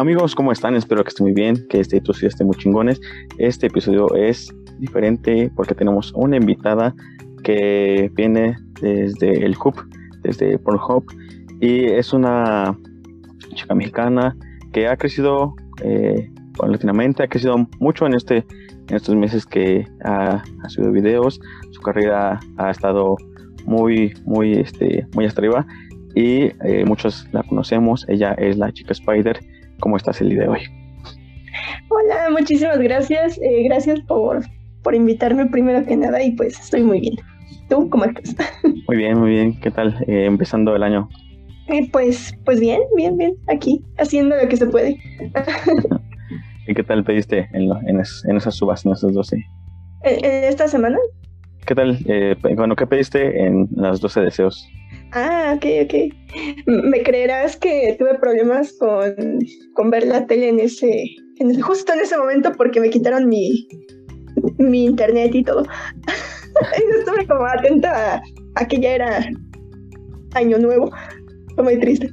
Amigos, ¿cómo están? Espero que estén muy bien, que este episodio esté muy chingones. Este episodio es diferente porque tenemos una invitada que viene desde el Hub, desde Pornhub, y es una chica mexicana que ha crecido eh, ha crecido mucho en, este, en estos meses que ha, subido videos, su carrera ha estado muy, muy, este, muy hasta arriba y eh, muchos la conocemos, ella es la chica Spider. ¿Cómo estás el día de hoy? Hola, muchísimas gracias. Eh, gracias por, por invitarme primero que nada y pues estoy muy bien. ¿Tú cómo estás? Muy bien, muy bien. ¿Qué tal? Eh, empezando el año. Eh, pues, pues bien, bien, bien. Aquí, haciendo lo que se puede. ¿Y qué tal pediste en, en, en esas subas, en esas 12? ¿En, esta semana? ¿Qué tal? bueno, ¿qué pediste en las 12 deseos? Ah, ok, ok. ¿Me creerás que tuve problemas con, con ver la tele en ese, en justo en ese momento porque me quitaron mi, mi internet y todo? Estuve como atenta a, que ya era año nuevo. Fue muy triste.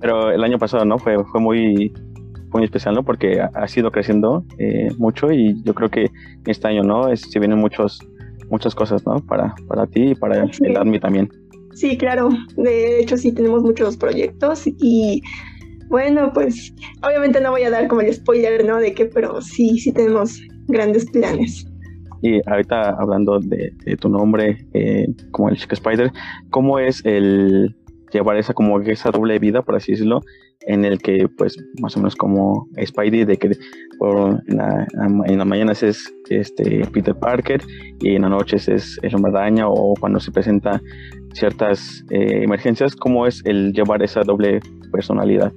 Pero el año pasado, ¿no? Fue, fue muy, muy especial, ¿no? Porque ha, sido creciendo eh, mucho y yo creo que este año, ¿no? Es, se vienen muchos muchas cosas, ¿no? Para, para ti y para el ADMI también. Sí, claro. De hecho, sí tenemos muchos proyectos y bueno, pues obviamente no voy a dar como el spoiler, ¿no? De qué, pero sí, sí tenemos grandes planes. Y ahorita hablando de, tu nombre eh, como el Chica Spider, ¿cómo es el llevar esa como esa doble vida, por así decirlo, en el que pues más o menos como Spidey de que en, la, en las mañanas es este Peter Parker y en las noches es el hombre araña o cuando se presenta ciertas eh, emergencias, ¿cómo es el llevar esa doble personalidad?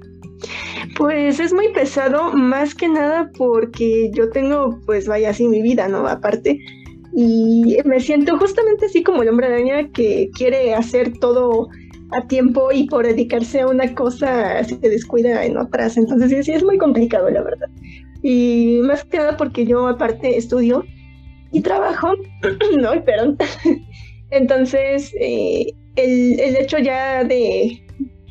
Pues es muy pesado, más que nada porque yo tengo, pues vaya así mi vida, ¿no? Aparte, y me siento justamente así como el hombre araña que quiere hacer todo a tiempo y por dedicarse a una cosa se descuida en otras. Entonces sí, es muy complicado, la verdad. Y más que nada porque yo aparte estudio y trabajo, no, perdón. Entonces, eh, el, el hecho ya de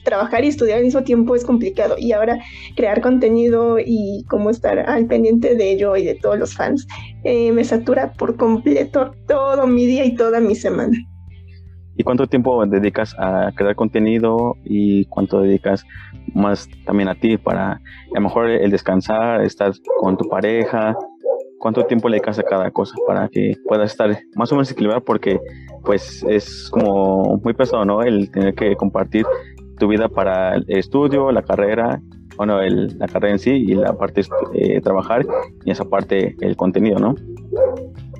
trabajar y estudiar al mismo tiempo es complicado. Y ahora crear contenido y cómo estar al pendiente de ello y de todos los fans eh, me satura por completo todo mi día y toda mi semana. ¿Y cuánto tiempo dedicas a crear contenido y cuánto dedicas más también a ti para a lo mejor el descansar, estar con tu pareja? ¿Cuánto tiempo le dedicas a cada cosa para que puedas estar más o menos equilibrado? Porque pues es como muy pesado, ¿no? El tener que compartir tu vida para el estudio, la carrera, bueno, el, la carrera en sí y la parte eh, trabajar y esa parte el contenido, ¿no?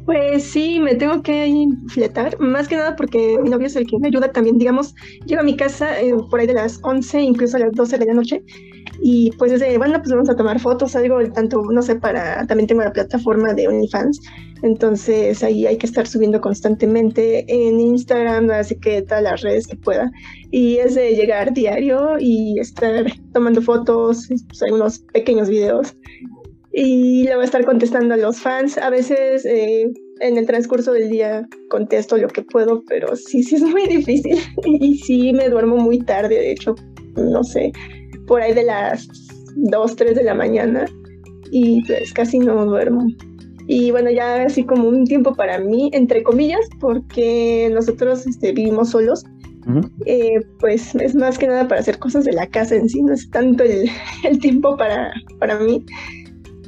Pues sí, me tengo que fletar, más que nada porque mi novio es el que me ayuda también, digamos, llego a mi casa eh, por ahí de las 11, incluso a las 12 de la noche, y pues desde, bueno, pues vamos a tomar fotos, algo, tanto, no sé, para, también tengo la plataforma de OnlyFans, entonces ahí hay que estar subiendo constantemente en Instagram, así que todas las redes que pueda, y es de llegar diario y estar tomando fotos, pues, algunos pequeños videos, y le voy a estar contestando a los fans. A veces eh, en el transcurso del día contesto lo que puedo, pero sí, sí es muy difícil. y sí me duermo muy tarde, de hecho, no sé, por ahí de las 2, 3 de la mañana y pues casi no duermo. Y bueno, ya así como un tiempo para mí, entre comillas, porque nosotros este, vivimos solos. Eh, pues es más que nada para hacer cosas de la casa en sí, no es tanto el, el tiempo para, para mí.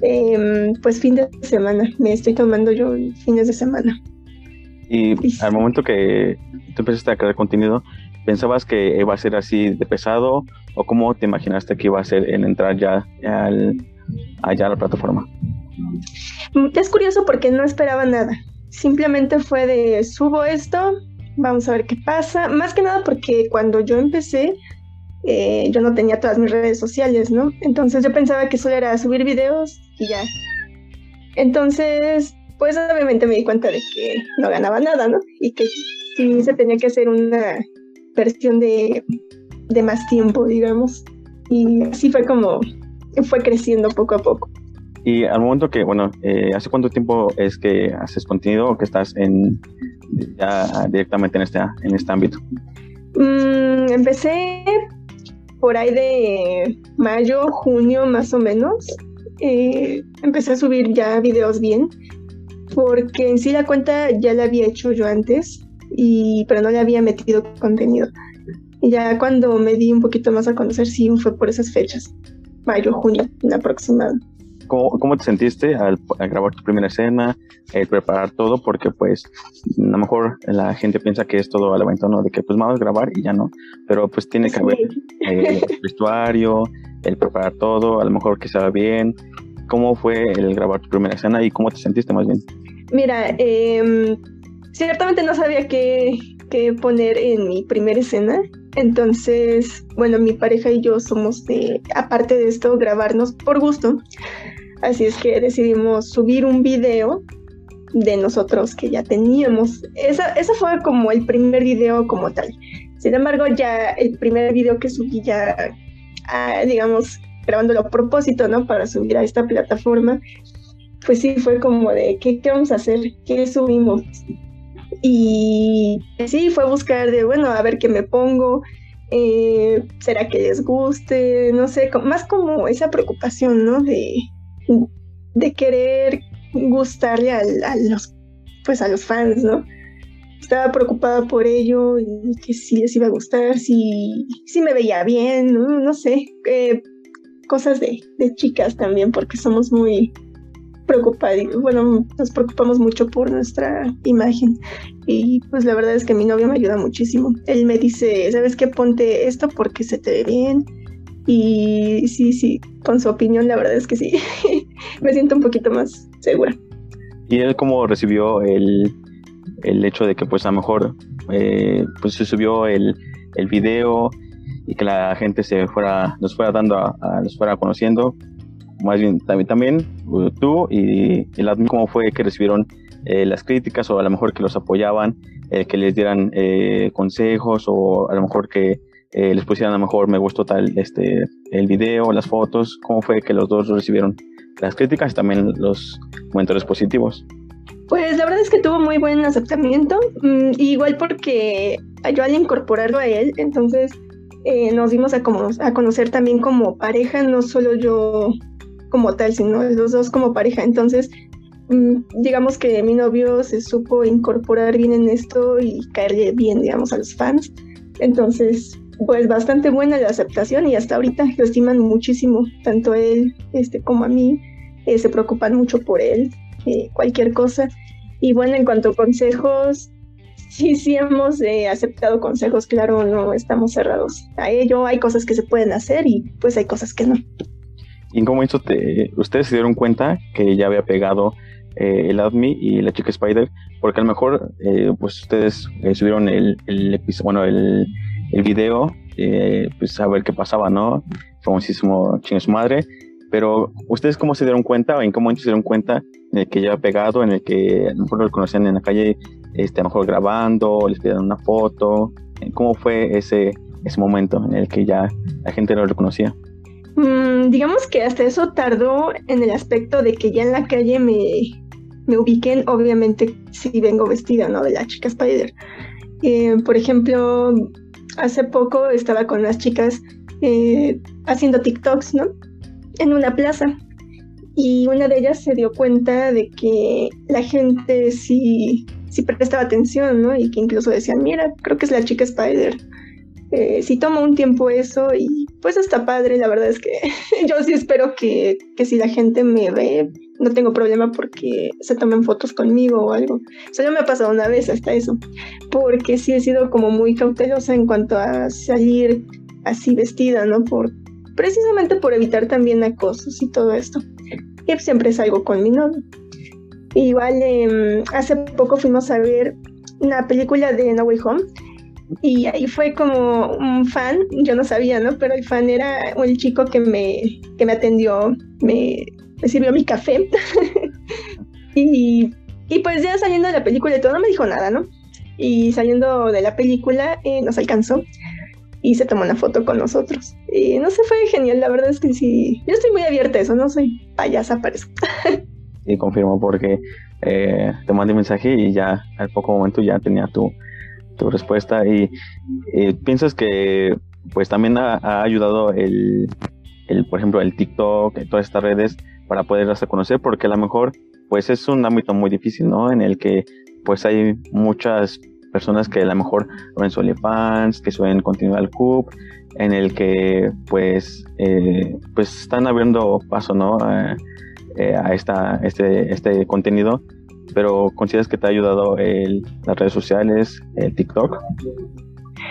Em, pues fin de semana, me estoy tomando yo fines de semana. Y al momento que tú empezaste a crear contenido, ¿pensabas que iba a ser así de pesado o cómo te imaginaste que iba a ser el entrar ya al, allá a la plataforma? Mm, es curioso porque no esperaba nada. Simplemente fue de subo esto, vamos a ver qué pasa. Más que nada porque cuando yo empecé, eh, yo no tenía todas mis redes sociales, ¿no? Entonces yo pensaba que solo era subir videos y ya. Entonces, pues obviamente me di cuenta de que no ganaba nada, ¿no? Y que sí se tenía que hacer una versión de, de más tiempo, digamos. Y así fue como fue creciendo poco a poco. Y al momento que, bueno, eh, ¿hace cuánto tiempo es que haces contenido o que estás en ya directamente en este, en este ámbito? Mm, empecé por ahí de mayo, junio más o menos, eh, empecé a subir ya videos bien, porque en sí la cuenta ya la había hecho yo antes, y, pero no le había metido contenido. Y ya cuando me di un poquito más a conocer, sí fue por esas fechas, mayo, junio, en aproximado. ¿Cómo, ¿Cómo, te sentiste al, grabar tu primera escena, el preparar todo? Porque pues a lo mejor la gente piensa que es todo al aventón, De que pues vamos a grabar y ya no, pero pues tiene que haber eh, el vestuario, el preparar todo, a lo mejor que se va bien. ¿Cómo fue el grabar tu primera escena y cómo te sentiste más bien? Mira, eh, ciertamente no sabía qué, qué poner en mi primera escena. Entonces, bueno, mi pareja y yo somos de, aparte de esto, grabarnos por gusto. Así es que decidimos subir un video de nosotros que ya teníamos. Esa, esa fue como el primer video como tal. Sin embargo, ya el primer video que subí ya, ah, digamos, grabándolo a propósito, ¿no? Para subir a esta plataforma, pues sí, fue como de, ¿qué, qué vamos a hacer? ¿Qué subimos? Y sí, fue buscar de, bueno, a ver qué me pongo, eh, será que les guste, no sé, más como esa preocupación, ¿no? De, de querer gustarle a, los, pues a los fans, ¿no? Estaba preocupada por ello y que si les iba a gustar, si, si me veía bien, no, sé, eh, cosas de, de chicas también, porque somos muy, preocupados, bueno, nos preocupamos mucho por nuestra imagen. Y pues la verdad es que mi novio me ayuda muchísimo. Él me dice, ¿sabes qué? Ponte esto porque se te ve bien. Y sí, sí, con su opinión, la verdad es que sí, me siento un poquito más segura. ¿Y él cómo recibió el, el hecho de que pues a lo mejor eh, pues se subió el, el video y que la gente se fuera, nos fuera dando a, a, nos fuera conociendo? Más bien, también, también uh, tú y el admin, ¿cómo fue que recibieron eh, las críticas o a lo mejor que los apoyaban, eh, que les dieran eh, consejos o a lo mejor que les pusieran a lo mejor me gustó tal este el video, las fotos, cómo fue que los dos recibieron las críticas y también los comentarios positivos. Pues la verdad es que tuvo muy buen aceptamiento, mm, igual porque yo al incorporarlo a él, entonces nos dimos a, como, a conocer también como pareja, no solo yo como tal, sino los dos como pareja. Entonces, Mm, digamos que mi novio se supo incorporar bien en esto y caerle bien, digamos, a los fans. Entonces, pues bastante buena la aceptación y hasta ahorita lo estiman muchísimo, tanto él este, como a mí. Eh, se preocupan mucho por él, eh, cualquier cosa. Y bueno, en cuanto a consejos, sí, sí hemos eh, aceptado consejos, claro, no estamos cerrados a ello. Hay cosas que se pueden hacer y pues hay cosas que no. ¿Y cómo te, ustedes se dieron cuenta que ya había pegado eh, el ADMI y la chica Spider, porque a lo mejor eh, pues ustedes eh, subieron el, el bueno, el, el video, pues a ver qué pasaba, ¿no? Famosísimo chingue su madre, pero ustedes cómo se dieron cuenta o en qué momento se dieron cuenta en el que ya pegado, en el que a lo mejor lo conocían en la calle, este, a lo mejor grabando, les pidieron una foto, ¿cómo fue ese, ese momento en el que ya la gente lo reconocía? Mm, digamos que hasta eso tardó en el aspecto de que ya en la calle me, me ubiquen, obviamente si vengo vestida, ¿no? De la chica Spider. Eh, por ejemplo, hace poco estaba con las chicas eh, haciendo TikToks, ¿no? En una plaza. Y una de ellas se dio cuenta de que la gente sí, sí prestaba atención, ¿no? Y que incluso decían, mira, creo que es la chica Spider. Eh, sí tomo un tiempo eso y pues está padre, la verdad es que yo sí espero que, que si la gente me ve, no tengo problema porque se tomen fotos conmigo o algo. Solo me ha pasado una vez hasta eso, porque sí he sido como muy cautelosa en cuanto a salir así vestida, ¿no? Por, precisamente por evitar también acosos y todo esto. Y siempre salgo con mi novio. Igual eh, hace poco fuimos a ver una película de No Way Home y ahí fue como un fan, yo no sabía, ¿no? Pero el fan era el chico que me, que me atendió, me, sirvió mi café. y, y, pues ya saliendo de la película y todo, no me dijo nada, ¿no? Y saliendo de la película eh, nos alcanzó y se tomó una foto con nosotros. Y no sé, fue genial, la verdad es que sí, yo estoy muy abierta a eso, no soy payasa para eso. y confirmo porque eh, te mandé un mensaje y ya al poco momento ya tenía tu tu respuesta y piensas que pues también ha, ayudado el, el, por ejemplo, el TikTok, todas estas redes para poder a conocer, porque a lo mejor, pues es un ámbito muy difícil, ¿no? En el que, pues hay muchas personas que a lo mejor ven su fans, que suben contenido al CUP, en el que, pues, eh, pues están abriendo paso, ¿no? Eh, a esta, este, este contenido, pero ¿consideras que te ha ayudado el, las redes sociales, el TikTok?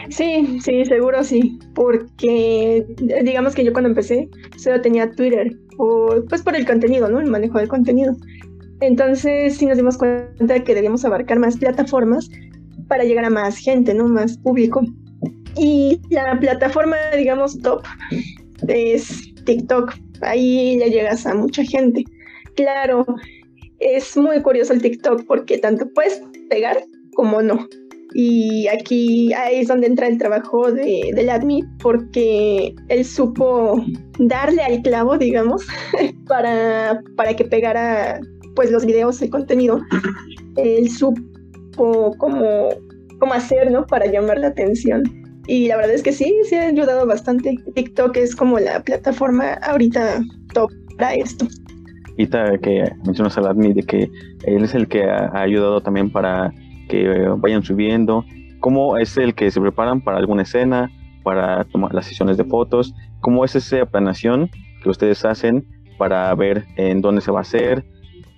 Sí, sí, seguro sí, porque digamos que yo cuando empecé solo tenía Twitter, o, pues por el contenido, ¿no? El manejo del contenido. Entonces sí nos dimos cuenta que debíamos abarcar más plataformas para llegar a más gente, ¿no? Más público. Y la plataforma, digamos, top es TikTok. Ahí ya llegas a mucha gente. Claro, es muy curioso el TikTok porque tanto puedes pegar como no. Y aquí ahí es donde entra el trabajo de, del admin, porque él supo darle al clavo, digamos, para, para que pegara pues los videos, el contenido. Él supo cómo, cómo hacer, ¿no? Para llamar la atención. Y la verdad es que sí, sí ha ayudado bastante. TikTok es como la plataforma ahorita top para esto. Y que mencionas al admin de que él es el que ha ayudado también para que vayan subiendo, cómo es el que se preparan para alguna escena, para tomar las sesiones de fotos, cómo es esa planeación que ustedes hacen para ver en dónde se va a hacer,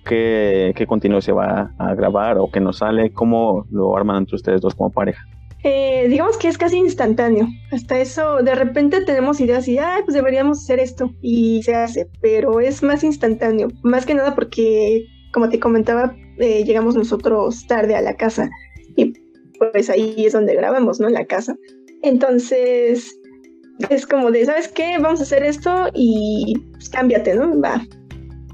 qué, qué contenido se va a grabar o qué no sale, cómo lo arman entre ustedes dos como pareja. Eh, digamos que es casi instantáneo. Hasta eso, de repente tenemos ideas y, ah, pues deberíamos hacer esto y se hace, pero es más instantáneo. Más que nada porque, como te comentaba, eh, llegamos nosotros tarde a la casa y pues ahí es donde grabamos, ¿no? En la casa. Entonces, es como de, ¿sabes qué? Vamos a hacer esto y pues, cámbiate, ¿no? Va.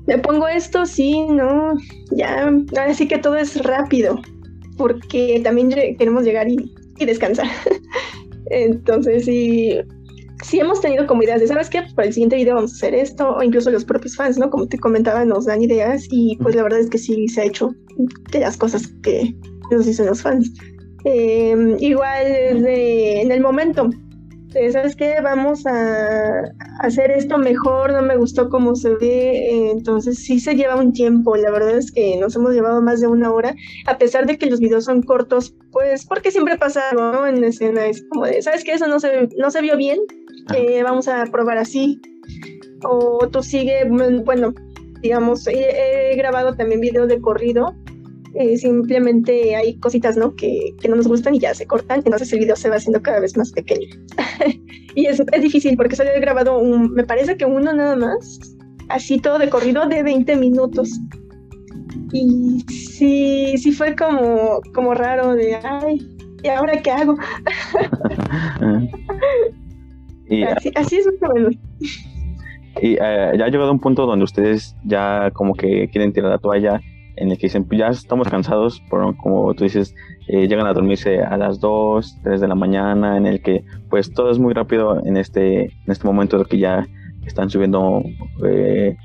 Le pongo esto, sí, no, ya, ahora sí que todo es rápido, porque también queremos llegar y, y descansar. Entonces, sí, sí hemos tenido como ideas de, ¿sabes qué? Pues para el siguiente video vamos a hacer esto, o incluso los propios fans, ¿no? Como te comentaba, nos dan ideas y pues la verdad es que sí se ha hecho de las cosas que nos dicen los fans. Em, igual de, en el momento, ¿sabes qué? Vamos a hacer esto mejor, no me gustó cómo se ve, entonces sí se lleva un tiempo, la verdad es que nos hemos llevado más de una hora, a pesar de que los videos son cortos, pues porque siempre pasa algo en escena, es como de, ¿sabes qué? Eso no se, no se vio bien, eh, vamos a probar así, o tú sigue, bueno, digamos, he, he grabado también videos de corrido, eh, simplemente hay cositas, ¿no? Que, que, no nos gustan y ya se cortan, entonces el video se va haciendo cada vez más pequeño. y es, es difícil porque solo he grabado un, me parece que uno nada más, así todo de corrido de 20 minutos. Y sí, sí fue como, como raro de, ay, ¿y ahora qué hago? y, así, así, es más o Y eh, ya ha llegado un punto donde ustedes ya como que quieren tirar la toalla en el que dicen, pues ya estamos cansados, pero como tú dices, eh, llegan a dormirse a las 2, 3 de la mañana, en el que pues todo es muy rápido en este, en este momento de que ya están subiendo eh,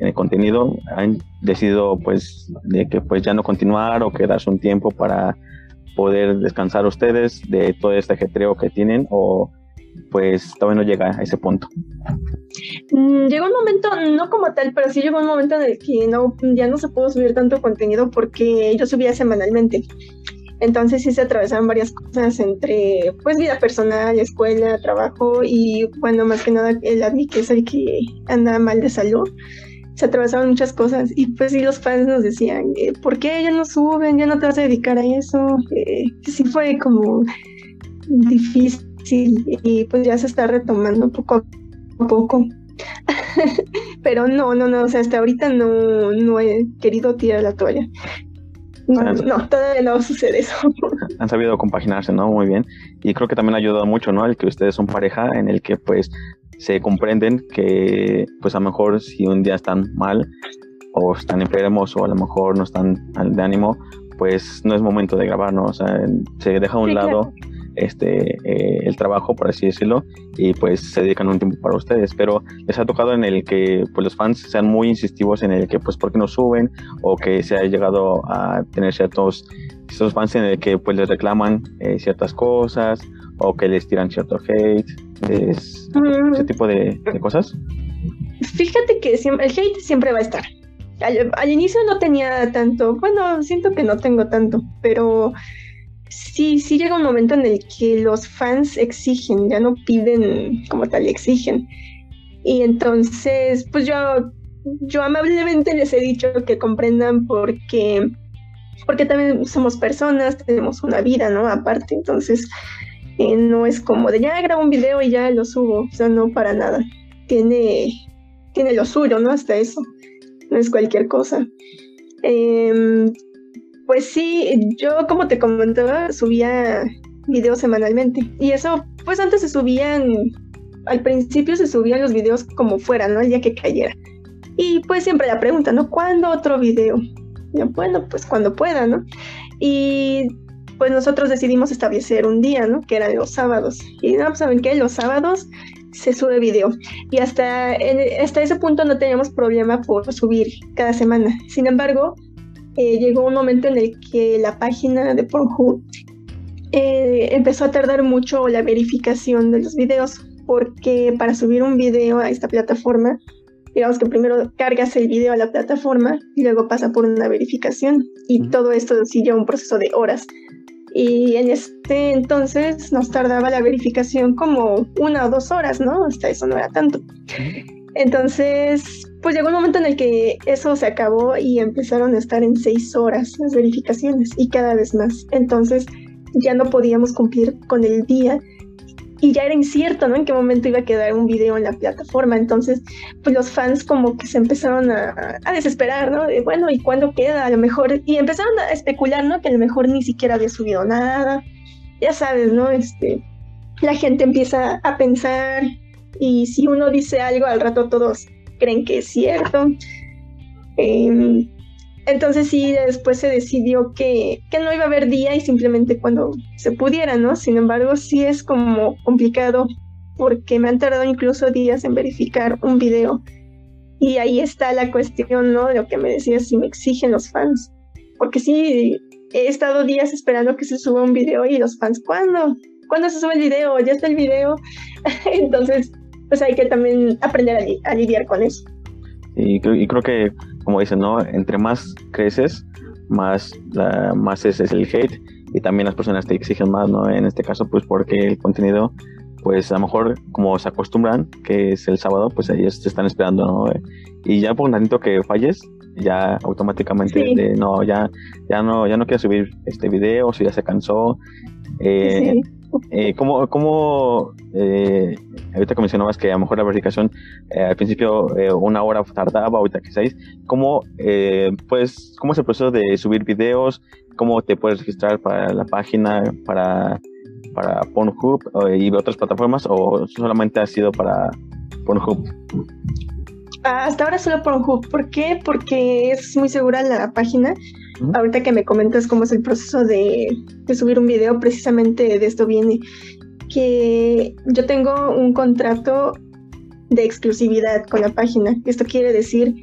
el contenido, han decidido pues de que pues ya no continuar o quedarse un tiempo para poder descansar ustedes de todo este ajetreo que tienen o pues todavía no llega a ese punto. Mm, llegó un momento, no como tal, pero sí llegó un momento en el que no, ya no se pudo subir tanto contenido porque yo subía semanalmente. Entonces sí se atravesaron varias cosas entre pues vida personal, escuela, trabajo y bueno, más que nada el admi que es el que anda mal de salud. Se atravesaron muchas cosas y pues sí los fans nos decían, eh, ¿por qué ya no suben? ¿Ya no te vas a dedicar a eso? Eh, sí fue como difícil y pues ya se está retomando poco a poco. Pero no, no, no, o sea, hasta ahorita no, no he querido tirar la toalla. No, no, todavía no sucede eso. Han sabido compaginarse, ¿no? Muy bien. Y creo que también ha ayudado mucho, ¿no? El que ustedes son pareja, en el que pues se comprenden que pues a lo mejor si un día están mal o están enfermos o a lo mejor no están de ánimo, pues no es momento de grabar, ¿no? O sea, se deja a un lado este eh, el trabajo, por así decirlo, y pues se dedican un tiempo para ustedes. Pero les ha tocado en el que pues los fans sean muy insistivos en el que pues por qué no suben o que se ha llegado a tener ciertos, ciertos fans en el que pues les reclaman eh, ciertas cosas o que les tiran cierto hate. Es, mm. ese tipo de, cosas. Fíjate que el hate siempre va a estar. Al, inicio no tenía tanto, bueno, siento que no tengo tanto, pero sí, sí llega un momento en el que los fans exigen, ya no piden como tal, exigen. Y entonces, pues yo, yo amablemente les he dicho que comprendan porque, porque también somos personas, tenemos una vida, ¿no? Aparte, entonces eh, no es como de ya grabo un video y ya lo subo, o sea, no para nada. Tiene, tiene lo suyo, ¿no? Hasta eso no es cualquier cosa. Em, pues sí, yo como te comentaba, subía videos semanalmente. Y eso, pues antes se subían, al principio se subían los videos como fuera, ¿no? El día que cayera. Y pues siempre la pregunta, ¿no? ¿Cuándo otro video? bueno, pues cuando pueda, ¿no? Y pues nosotros decidimos establecer un día, ¿no? Que eran los sábados. Y no, pues, ¿saben qué? Los sábados se sube video. Y hasta, hasta ese punto no teníamos problema por subir cada semana. Sin embargo, eh, llegó un momento en el que la página de Pornhub eh, empezó a tardar mucho la verificación de los videos, porque para subir un video a esta plataforma, digamos que primero cargas el video a la plataforma y luego pasa por una verificación. Y todo esto sigue un proceso de horas y en este entonces nos tardaba la verificación como una o dos horas, ¿no? Hasta eso no era tanto. Entonces, pues llegó un momento en el que eso se acabó y empezaron a estar en seis horas las verificaciones y cada vez más. Entonces ya no podíamos cumplir con el día y ya era incierto, ¿no? En qué momento iba a quedar un video en la plataforma. Entonces, pues los fans como que se empezaron a, desesperar, ¿no? De, bueno, ¿y cuándo queda? A lo mejor, y empezaron a especular, ¿no? Que a lo mejor ni siquiera había subido nada. Ya sabes, ¿no? Este, la gente empieza a pensar y si uno dice algo, al rato todos creen que es cierto. Eh, entonces sí, después se decidió que, no iba a haber día y simplemente cuando se pudiera, ¿no? Sin embargo, sí es como complicado porque me han tardado incluso días en verificar un video. Y ahí está la cuestión, ¿no? De lo que me decías, si me exigen los fans. Porque sí, he estado días esperando que se suba un video y los fans, ¿cuándo? ¿Cuándo se sube el video? ¿Ya está el video? Entonces, pues hay que también aprender a, lidiar con eso. y creo que como dicen, ¿no? Entre más creces, más, más es, el hate y también las personas te exigen más, ¿no? En este caso, pues porque el contenido, pues a lo mejor como se acostumbran, que es el sábado, pues ellos te están esperando, ¿no? Y ya por un tantito que falles, ya automáticamente no, ya, ya no, ya no quiero subir este video, si ya se cansó. Eh, eh, ¿Cómo, cómo eh, ahorita que mencionabas que a lo mejor la verificación eh, al principio eh, una hora tardaba, ahorita que seis, ¿cómo, pues, ¿cómo es el proceso de subir videos? ¿Cómo te puedes registrar para la página, para, para Pornhub y otras plataformas o solamente ha sido para Pornhub? Hasta ahora solo Pornhub. ¿Por qué? Porque es muy segura la página Ahorita que me comentas cómo es el proceso de, subir un video, precisamente de esto viene que yo tengo un contrato de exclusividad con la página. Esto quiere decir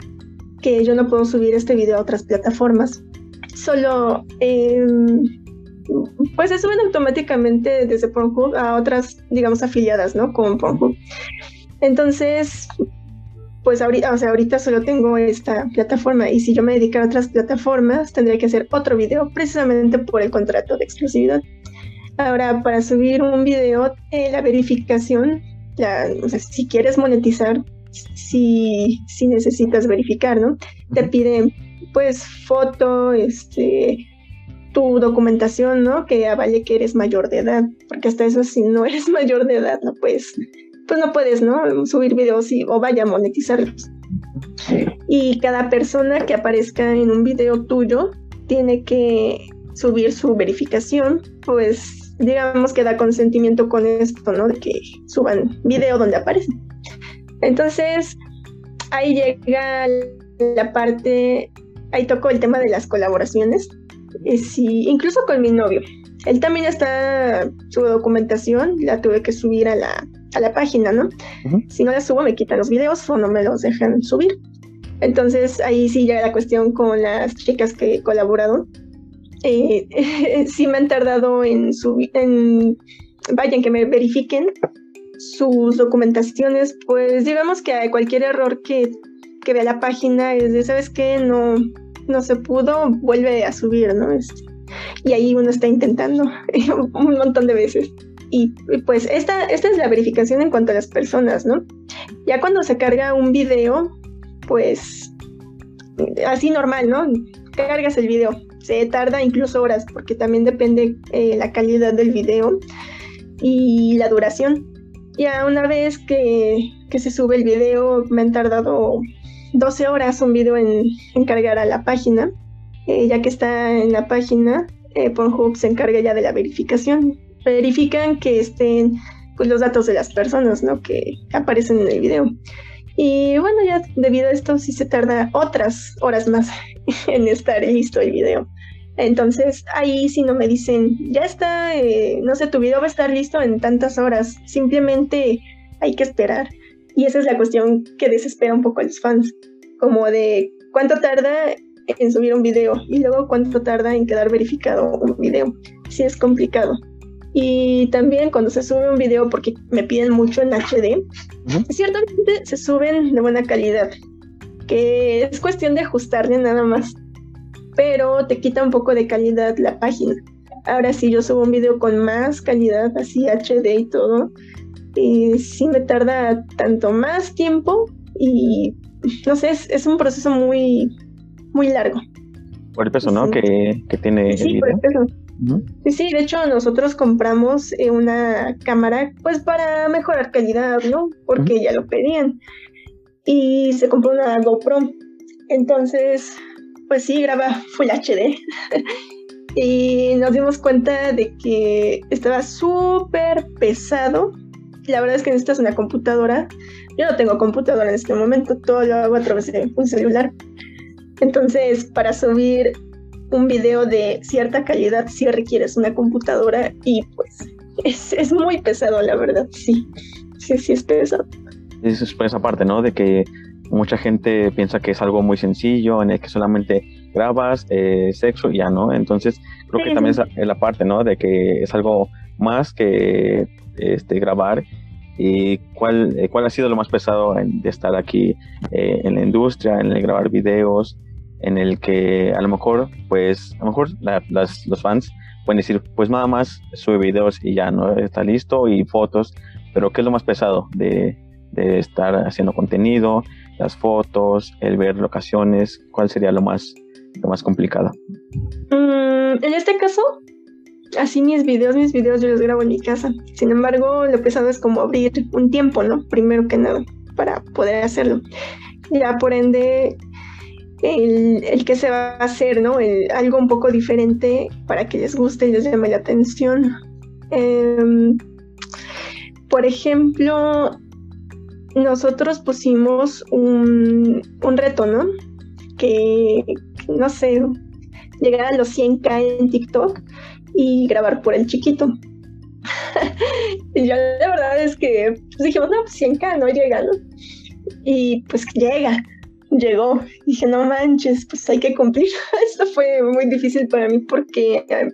que yo no puedo subir este video a otras plataformas. Solo, em, pues se suben automáticamente desde Pornhub a otras, digamos, afiliadas, ¿no? Con Pornhub. Entonces, pues ahorita, o sea, ahorita solo tengo esta plataforma y si yo me dedicara a otras plataformas tendría que hacer otro video precisamente por el contrato de exclusividad. Ahora, para subir un video, eh, la verificación, o sea, si quieres monetizar, si, si necesitas verificar, ¿no? Te piden pues foto, este, tu documentación, ¿no? Que avale que eres mayor de edad, porque hasta eso si no eres mayor de edad no puedes pues no puedes, ¿no? Subir videos y, o vaya a monetizarlos. Y cada persona que aparezca en un video tuyo tiene que subir su verificación, pues digamos que da consentimiento con esto, ¿no? De que suban video donde aparecen. Entonces, ahí llega la parte, ahí toco el tema de las colaboraciones, eh, sí, incluso con mi novio. Él también está, su documentación la tuve que subir a la, a la página, ¿no? Si no la subo me quitan los videos o no me los dejan subir. Entonces ahí sí ya la cuestión con las chicas que he colaborado. Eh, sí me han tardado en subir, en, vayan que me verifiquen, sus documentaciones, pues digamos que cualquier error que, que vea la página es de, ¿sabes qué? No, no se pudo, vuelve a subir, ¿no? Este, y ahí uno está intentando un montón de veces. Y pues esta, esta es la verificación en cuanto a las personas, ¿no? Ya cuando se carga un video, pues así normal, ¿no? Cargas el video. Se tarda incluso horas porque también depende eh, la calidad del video y la duración. Ya una vez que, que, se sube el video, me han tardado 12 horas un video en, cargar a la página. Eh, ya que está en la página, eh, Pornhub se encarga ya de la verificación. Verifican que estén pues, los datos de las personas ¿no? que aparecen en el video. Y bueno, ya debido a esto sí se tarda otras horas más en estar listo el video. Entonces ahí si no me dicen, ya está, eh, no sé, tu video va a estar listo en tantas horas, simplemente hay que esperar. Y esa es la cuestión que desespera un poco a los fans, como de cuánto tarda en subir un video y luego cuánto tarda en quedar verificado un video. Sí es complicado. Y también cuando se sube un video, porque me piden mucho en HD, ciertamente se suben de buena calidad, que es cuestión de ajustarle nada más, pero te quita un poco de calidad la página. Ahora si yo subo un video con más calidad, así HD y todo, y sí me tarda tanto más tiempo y no sé, es, es un proceso muy, muy largo. Por el peso, ¿no? Que, que, tiene. Sí, por el peso. Sí, sí, de hecho nosotros compramos eh, una cámara pues para mejorar calidad, ¿no? Porque ya lo pedían. Y se compró una GoPro. Entonces, pues sí, graba Full HD. y nos dimos cuenta de que estaba súper pesado. La verdad es que necesitas una computadora. Yo no tengo computadora en este momento, todo lo hago a través de un celular. Entonces, para subir un video de cierta calidad sí requieres una computadora y pues es, muy pesado, la verdad, sí. Sí, sí es pesado. Es esa parte, ¿no? De que mucha gente piensa que es algo muy sencillo, en el que solamente grabas eh, sexo y ya, ¿no? Entonces, creo que también es la parte, ¿no? De que es algo más que este, grabar y cuál, eh, cuál ha sido lo más pesado de estar aquí eh, en la industria, en el grabar videos, en el que a lo mejor, pues, a lo mejor las, los fans pueden decir, pues nada más sube videos y ya no está listo y fotos, pero ¿qué es lo más pesado de, de estar haciendo contenido, las fotos, el ver locaciones? ¿Cuál sería lo más, lo más complicado? Mm, en este caso, así mis videos, mis videos yo los grabo en mi casa. Sin embargo, lo pesado es como abrir un tiempo, ¿no? Primero que nada, para poder hacerlo. Ya por ende, el, que se va a hacer, ¿no? algo un poco diferente para que les guste y les llame la atención. Em, por ejemplo, nosotros pusimos un, un reto, ¿no? Que, no sé, llegar a los 100k en TikTok y grabar por el chiquito. y yo la verdad es que pues dijimos, no, pues 100k no llega, ¿no? Y pues llega llegó. Dije, no manches, pues hay que cumplir. Esto fue muy difícil para mí porque eh,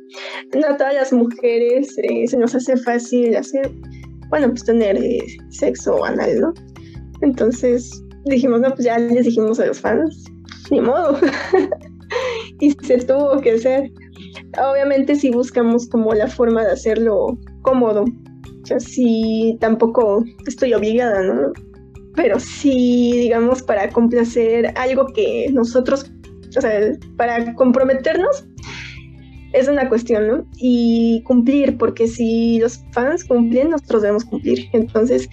no a todas las mujeres eh, se nos hace fácil hacer, bueno, pues tener eh, sexo anal, ¿no? Entonces dijimos, no, pues ya les dijimos a los fans, ni modo. y se tuvo que hacer. Obviamente si buscamos como la forma de hacerlo cómodo. O sea, si tampoco estoy obligada, ¿no? Pero sí, digamos, para complacer algo que nosotros, o sea, para comprometernos, es una cuestión, ¿no? Y cumplir, porque si los fans cumplen, nosotros debemos cumplir. Entonces,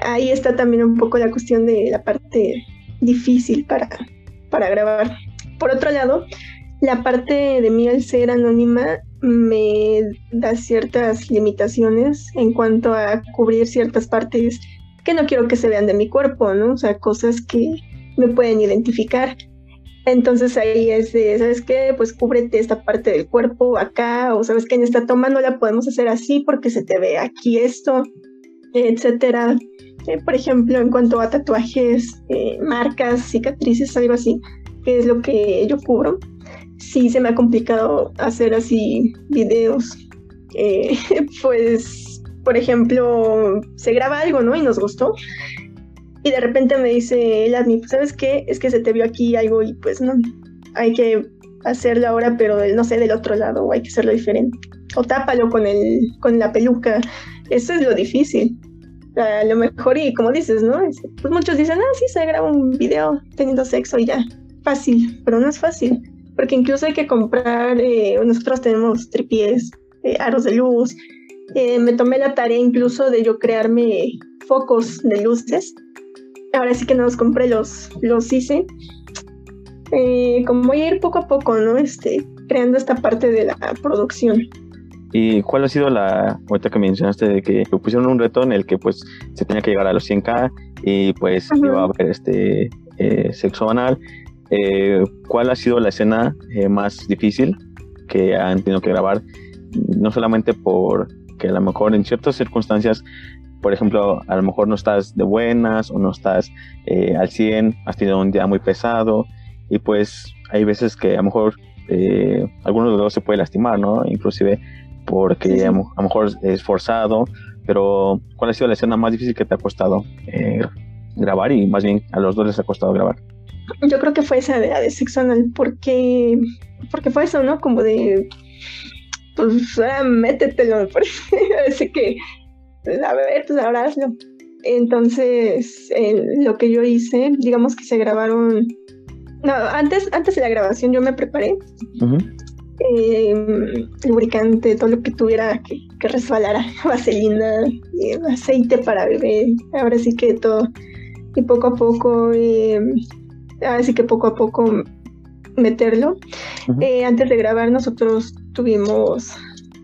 ahí está también un poco la cuestión de la parte difícil para, para grabar. Por otro lado, la parte de mí al ser anónima me da ciertas limitaciones en cuanto a cubrir ciertas partes que no quiero que se vean de mi cuerpo, ¿no? O sea, cosas que me pueden identificar. Entonces ahí es de, ¿sabes qué? Pues cúbrete esta parte del cuerpo acá, o sabes que en esta toma no la podemos hacer así porque se te ve aquí esto, etcétera. Eh, por ejemplo, en cuanto a tatuajes, eh, marcas, cicatrices, algo así, que es lo que yo cubro. Sí se me ha complicado hacer así videos. Eh, pues por ejemplo, se graba algo, ¿no? Y nos gustó. Y de repente me dice el admin, ¿sabes qué? Es que se te vio aquí algo y pues no, hay que hacerlo ahora, pero no sé, del otro lado, o hay que hacerlo diferente. O tápalo con, el, con la peluca. Eso es lo difícil. A lo mejor, y como dices, ¿no? Pues muchos dicen, ah, sí, se graba un video teniendo sexo y ya. Fácil, pero no es fácil. Porque incluso hay que comprar, eh, nosotros tenemos tripies, eh, aros de luz. Eh, me tomé la tarea incluso de yo crearme focos de luces. Ahora sí que no los compré, los, los hice. como voy a ir poco a poco, ¿no? Este, creando esta parte de la producción. ¿Y cuál ha sido la, ahorita que mencionaste de que pusieron un reto en el que pues se tenía que llegar a los 100k y pues iba a haber este sexo anal? ¿Cuál ha sido la escena más difícil que han tenido que grabar? no solamente por que a lo mejor en ciertas circunstancias, por ejemplo, a lo mejor no estás de buenas o no estás eh, al 100, has tenido un día muy pesado y pues hay veces que a lo mejor eh, algunos de los se puede lastimar, ¿no? Inclusive porque A, lo mejor es forzado, pero ¿cuál ha sido la escena más difícil que te ha costado eh, grabar y más bien a los dos les ha costado grabar? Yo creo que fue esa de, de sexo anal, porque, porque fue eso, ¿no? Como de pues ah, métetelo, así que, a ver, pues ahora hazlo. Entonces, lo que yo hice, digamos que se grabaron, no, antes, antes de la grabación yo me preparé, em, lubricante, todo lo que tuviera que, que resbalara, vaselina, eh, aceite para beber, ahora sí que todo. Y poco a poco, eh, ahora sí que poco a poco meterlo. Eh, antes de grabar nosotros tuvimos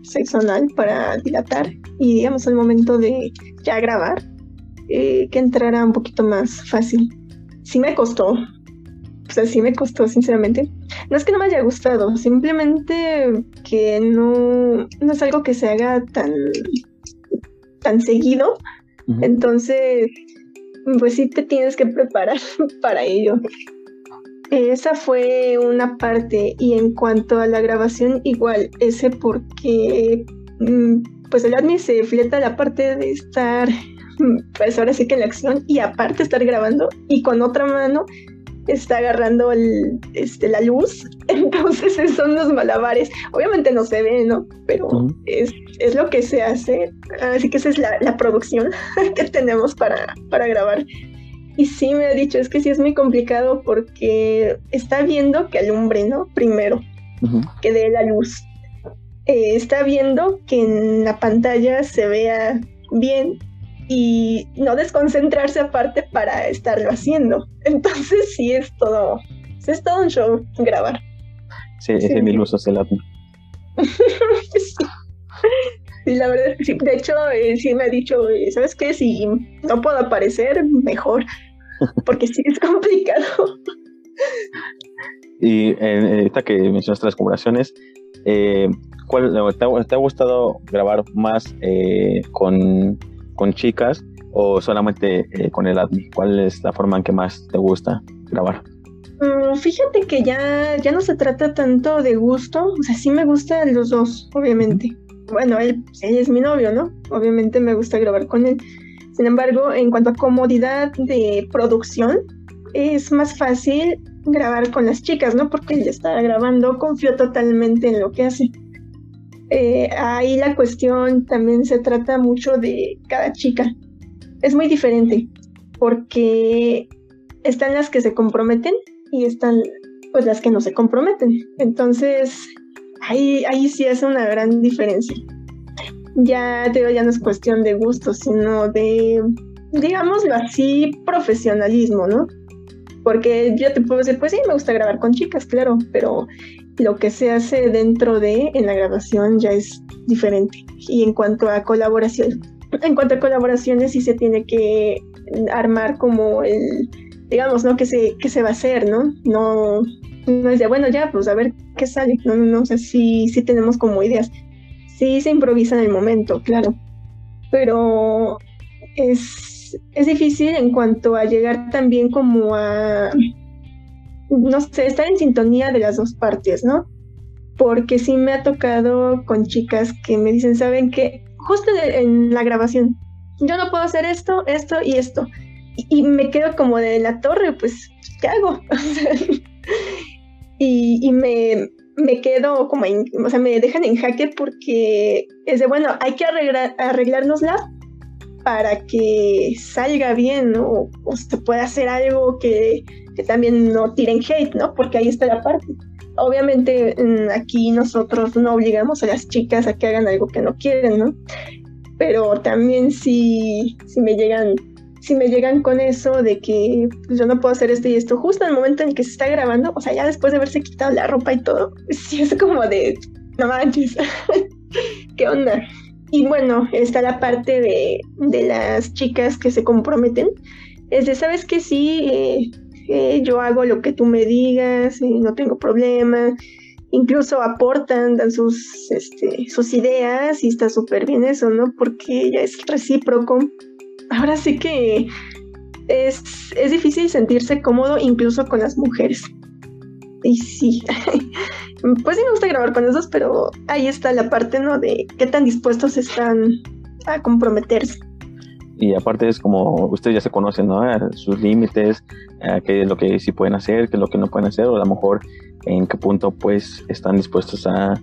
sexo anal para dilatar y digamos al momento de ya grabar eh, que entrara un poquito más fácil. Sí me costó, o sea, sí me costó sinceramente. No es que no me haya gustado, simplemente que no, no es algo que se haga tan, tan seguido. Entonces, pues sí te tienes que preparar para ello. Esa fue una parte y en cuanto a la grabación igual, ese porque mm, pues el admin se fleta la parte de estar pues ahora sí que en la acción y aparte estar grabando y con otra mano está agarrando el, este, la luz, entonces son los malabares. Obviamente no se ve, ¿no? Pero es, es, lo que se hace, así que esa es la, la producción que tenemos para, para grabar. Y sí me ha dicho, es que sí es muy complicado porque está viendo que alumbre, ¿no? Primero, que dé la luz. Eh, está viendo que en la pantalla se vea bien y no desconcentrarse aparte para estarlo haciendo. Entonces sí es todo, es todo un show grabar. Sí, es de mil usos el sí. Sí, la verdad, sí. De hecho, eh, sí me ha dicho, eh, ¿sabes qué? Si no puedo aparecer, mejor porque sí es complicado. Y eh, esta que mencionaste las colaboraciones, eh, ¿cuál, te, ha, gustado grabar más eh, con, con, chicas o solamente con el admin? ¿Cuál es la forma en que más te gusta grabar? Mm, fíjate que ya, ya no se trata tanto de gusto, o sea, sí me gustan los dos, obviamente. Bueno, él, él es mi novio, ¿no? Obviamente me gusta grabar con él sin embargo, en cuanto a comodidad de producción, es más fácil grabar con las chicas, ¿no? Porque ella está grabando, confío totalmente en lo que hace. Eh, ahí la cuestión también se trata mucho de cada chica. Es muy diferente porque están las que se comprometen y están pues las que no se comprometen. Entonces, ahí, ahí sí hace una gran diferencia ya te digo, ya no es cuestión de gusto, sino de, digámoslo así, profesionalismo, ¿no? Porque yo te puedo decir, pues sí, me gusta grabar con chicas, claro, pero lo que se hace dentro de, en la grabación, ya es diferente. Y en cuanto a colaboración, en cuanto a colaboraciones, sí se tiene que armar como el, digamos, ¿no? Que se, que se va a hacer, ¿no? No, no es de, bueno, ya, pues a ver qué sale. No, no, no, o sea, sí, sí tenemos como ideas. Sí, se improvisa en el momento, claro, pero es, es difícil en cuanto a llegar también como a, no sé, estar en sintonía de las dos partes, ¿no? Porque sí me ha tocado con chicas que me dicen, ¿saben qué? justo en la grabación, yo no puedo hacer esto, esto y esto. Y, me quedo como de la torre, pues, ¿qué hago? y, me, me, quedo como, en, o sea, me dejan en jaque porque es de, bueno, hay que arreglar, arreglárnosla para que salga bien. O, se pueda hacer algo que, que también no tiren hate, ¿no? Porque ahí está la parte obviamente aquí nosotros no obligamos a las chicas a que hagan algo que no quieren, ¿no? Pero también si, si me llegan si me llegan con eso de que pues, yo no puedo hacer esto y esto justo en el momento en que se está grabando, o sea, ya después de haberse quitado la ropa y todo, sí es como de, no manches, ¿qué onda? Y bueno, está la parte de, de las chicas que se comprometen. Es de, ¿sabes que sí? Eh, yo hago lo que tú me digas, y no tengo problema. Incluso aportan, dan sus, este, sus ideas y está súper bien eso, ¿no? Porque ya es recíproco. Ahora sí que es, es difícil sentirse cómodo incluso con las mujeres. Y sí, pues sí me gusta grabar con esos, pero ahí está la parte, ¿no? De qué tan dispuestos están a comprometerse y aparte es como ustedes ya se conocen, ¿no? Sus límites, qué es lo que sí pueden hacer, qué es lo que no pueden hacer, o a lo mejor en qué punto pues están dispuestos a,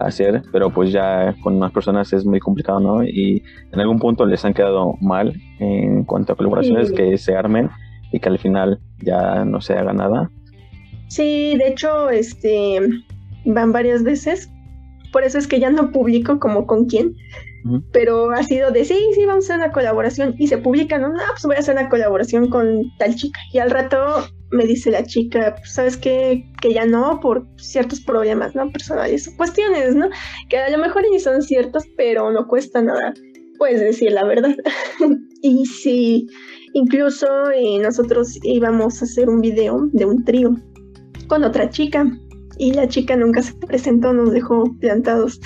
hacer, pero pues ya con más personas es muy complicado, ¿no? Y en algún punto les han quedado mal en cuanto a colaboraciones que se armen y que al final ya no se haga nada. Sí, de hecho, este van varias veces. Por eso es que ya no publico como con quién, pero ha sido de sí, sí, vamos a hacer una colaboración y se publica, no, no, pues voy a hacer una colaboración con tal chica. Y al rato me dice la chica, pues, sabes qué? que ya no, por ciertos problemas, ¿no? Personales, cuestiones, ¿no? Que a lo mejor ni son ciertos, pero no cuesta nada, puedes decir la verdad. y sí, incluso eh, nosotros íbamos a hacer un video de un trío con otra chica y la chica nunca se presentó, nos dejó plantados.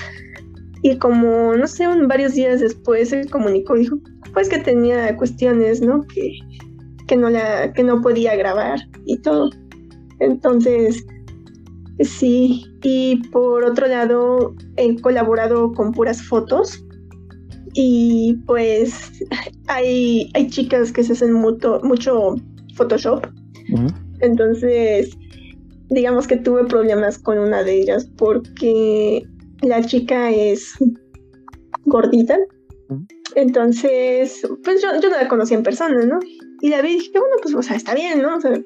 Y como, no sé, varios días después se comunicó, dijo, pues que tenía cuestiones, ¿no? Que, que, no, la, que no podía grabar y todo. Entonces, sí. Y por otro lado, he colaborado con puras fotos. Y pues hay, hay chicas que se hacen mucho, mucho Photoshop. Entonces, digamos que tuve problemas con una de ellas porque la chica es gordita. Entonces, pues yo, yo no la conocí en persona, ¿no? Y la vi dije, bueno, pues, o sea, está bien, ¿no? O sea,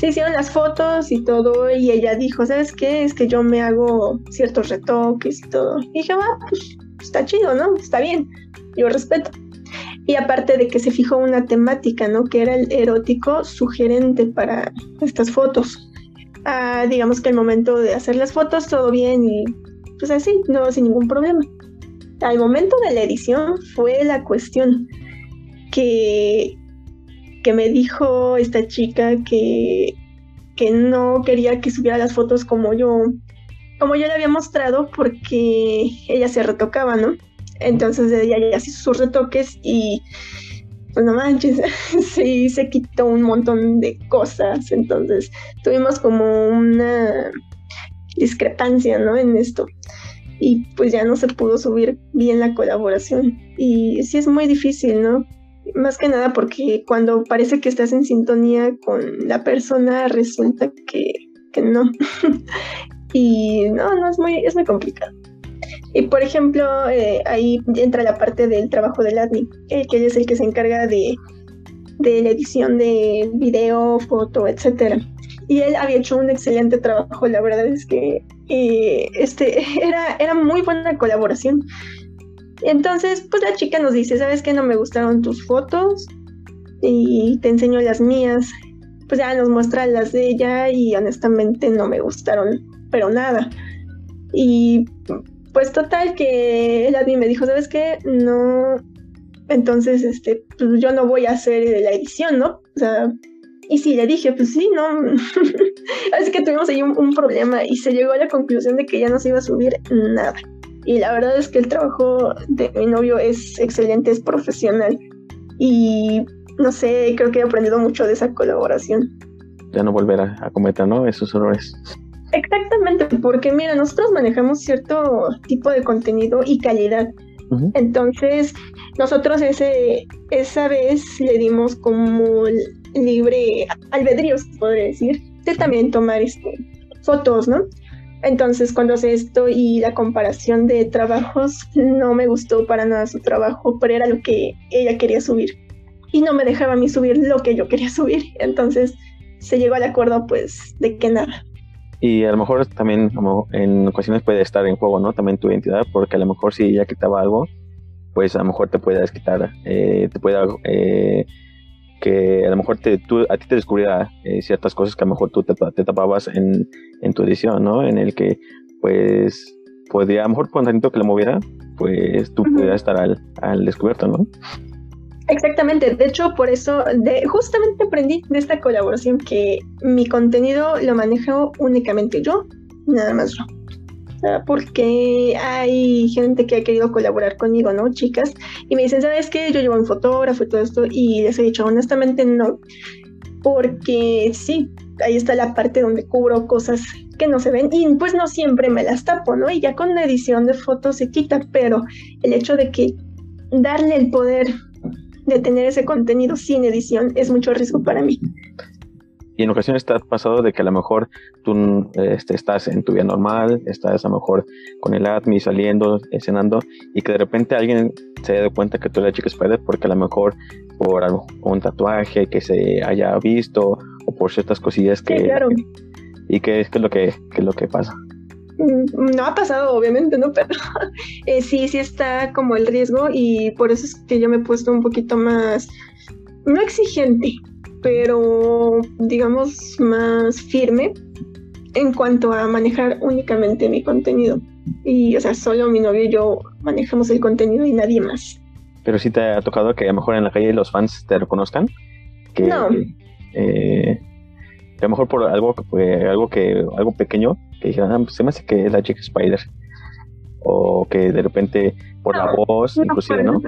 se hicieron las fotos y todo, y ella dijo, ¿sabes qué? Es que yo me hago ciertos retoques y todo. Y dije, va, pues, está chido, ¿no? Está bien, yo respeto. Y aparte de que se fijó una temática, ¿no? Que era el erótico sugerente para estas fotos. Ah, digamos que el momento de hacer las fotos, todo bien y pues así, no, sin ningún problema. Al momento de la edición fue la cuestión que, que me dijo esta chica que, que no quería que subiera las fotos como yo, como yo le había mostrado porque ella se retocaba, ¿no? Entonces ella ya hacía sus retoques y pues no manches, sí, se quitó un montón de cosas. Entonces tuvimos como una discrepancia, ¿no? En esto. Y pues ya no se pudo subir bien la colaboración. Y sí es muy difícil, ¿no? Más que nada porque cuando parece que estás en sintonía con la persona, resulta que, que no. y no, no, es muy, es muy complicado. Y por ejemplo, eh, ahí entra la parte del trabajo del admin, que, que es el que se encarga de, de la edición de video, foto, etcétera y él había hecho un excelente trabajo, la verdad es que eh, este, era, era muy buena colaboración. Entonces, pues la chica nos dice, ¿sabes qué? No me gustaron tus fotos y te enseño las mías. Pues ya nos muestra las de ella y honestamente no me gustaron, pero nada. Y pues total que él a mí me dijo, ¿sabes qué? No, entonces, este, pues yo no voy a hacer la edición, ¿no? O sea, y sí, le dije, pues sí, no. Así que tuvimos ahí un, problema y se llegó a la conclusión de que ya no se iba a subir nada. Y la verdad es que el trabajo de mi novio es excelente, es profesional. Y no sé, creo que he aprendido mucho de esa colaboración. Ya no volver a, cometer, ¿no? Esos errores. Exactamente, porque mira, nosotros manejamos cierto tipo de contenido y calidad. Entonces, nosotros ese, esa vez le dimos como libre albedrío, se podría decir, de también tomar este, fotos, ¿no? Entonces, cuando hace esto y la comparación de trabajos, no me gustó para nada su trabajo, pero era lo que ella quería subir. Y no me dejaba a mí subir lo que yo quería subir. Entonces, se llegó al acuerdo, pues, de que nada. Y a lo mejor también en ocasiones puede estar en juego, ¿no? También tu identidad, porque a lo mejor si ella quitaba algo, pues a lo mejor te puede quitar, eh, te puede eh, que a lo mejor te, tú, a ti te descubriera eh, ciertas cosas que a lo mejor tú te, tapabas en, en, tu edición, ¿no? En el que, pues, podría, a lo mejor con tanto que lo moviera, pues tú pudieras estar al, al descubierto, ¿no? Exactamente, de hecho por eso de, justamente aprendí de esta colaboración que mi contenido lo manejo únicamente yo, nada más yo. Porque hay gente que ha querido colaborar conmigo, ¿no? Chicas, y me dicen, ¿sabes qué? Yo llevo un fotógrafo y todo esto, y les he dicho, honestamente no, porque sí, ahí está la parte donde cubro cosas que no se ven y pues no siempre me las tapo, ¿no? Y ya con la edición de fotos se quita, pero el hecho de que darle el poder de tener ese contenido sin edición es mucho riesgo para mí. Y en ocasiones te ha pasado de que a lo mejor tú este, estás en tu vida normal, estás a lo mejor con el admin saliendo, cenando, y que de repente alguien se dado cuenta que tú eres chica Spider porque a lo mejor por un tatuaje que se haya visto o por ciertas cosillas que... claro. ¿Y qué es, lo que, qué es lo que pasa? Mm, no ha pasado, obviamente, ¿no? Pero eh, sí, sí está como el riesgo y por eso es que yo me he puesto un poquito más, no exigente, pero digamos más firme en cuanto a manejar únicamente mi contenido. Y, o sea, solo mi novio y yo manejamos el contenido y nadie más. Pero sí te ha tocado que a lo mejor en la calle los fans te reconozcan. Que, no. Eh, a lo mejor por algo, algo que algo pequeño que dijeron, ah, pues se me hace que es la chica Spider. O que de repente por la voz, inclusive, ¿no?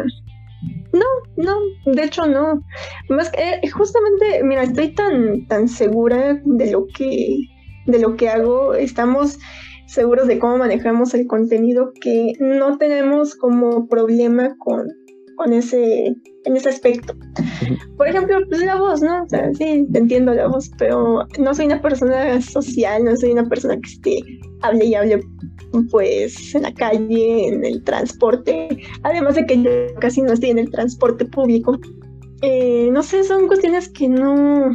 No, no, de hecho no. Más que eh, justamente, mira, estoy tan, tan segura de lo que, de lo que hago. Estamos seguros de cómo manejamos el contenido que no tenemos como problema con, con ese, en ese aspecto. Por ejemplo, la voz, ¿no? O sea, sí, entiendo la voz, pero no soy una persona social, no soy una persona que esté hable y hable pues en la calle, en el transporte, además de que yo casi no estoy en el transporte público. Eh, no sé, son cuestiones que no,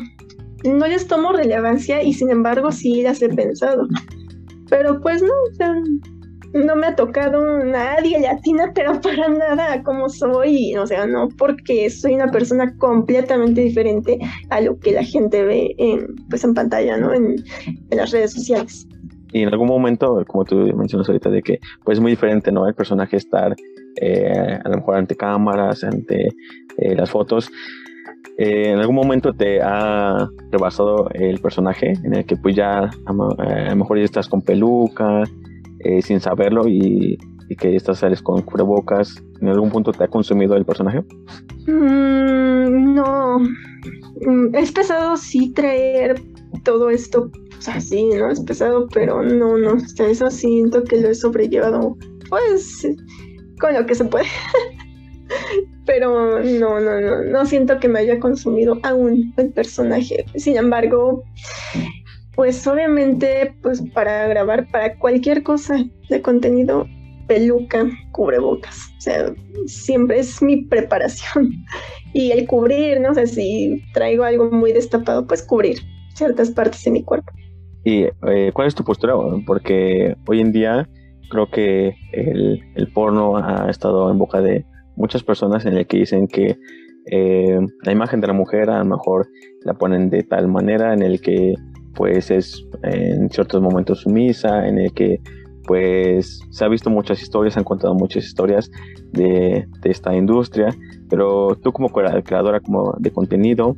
no les tomo relevancia y sin embargo sí las he pensado. Pero pues no, o sea, no me ha tocado nadie latina, pero para nada como soy, o sea, no porque soy una persona completamente diferente a lo que la gente ve en, pues en pantalla, ¿no? En, las redes sociales. Y en algún momento, como tú mencionas ahorita, de que pues es muy diferente, ¿no? El personaje estar eh, a lo mejor ante cámaras, ante eh, las fotos. Eh, ¿En algún momento te ha rebasado el personaje en el que pues ya a, lo mejor ya estás con peluca, eh, sin saberlo y, que estas sales con cubrebocas, ¿en algún punto te ha consumido el personaje? Mm, no. Mm, es pesado sí traer todo esto, o sea, sí, ¿no? Es pesado, pero no, no. Sea, eso siento que lo he sobrellevado, pues, con lo que se puede. pero no, no, no, no siento que me haya consumido aún el personaje. Sin embargo, pues obviamente, pues para grabar, para cualquier cosa de contenido, peluca, cubrebocas. O sea, siempre es mi preparación. Y el cubrir, ¿no? O sea, si traigo algo muy destapado, pues cubrir ciertas partes de mi cuerpo. ¿Y eh, cuál es tu postura? Porque hoy en día creo que el, porno ha estado en boca de muchas personas en el que dicen que eh, la imagen de la mujer a lo mejor la ponen de tal manera en el que pues es en ciertos momentos sumisa, en el que pues se ha visto muchas historias, se han contado muchas historias de, esta industria, pero tú como creadora como de contenido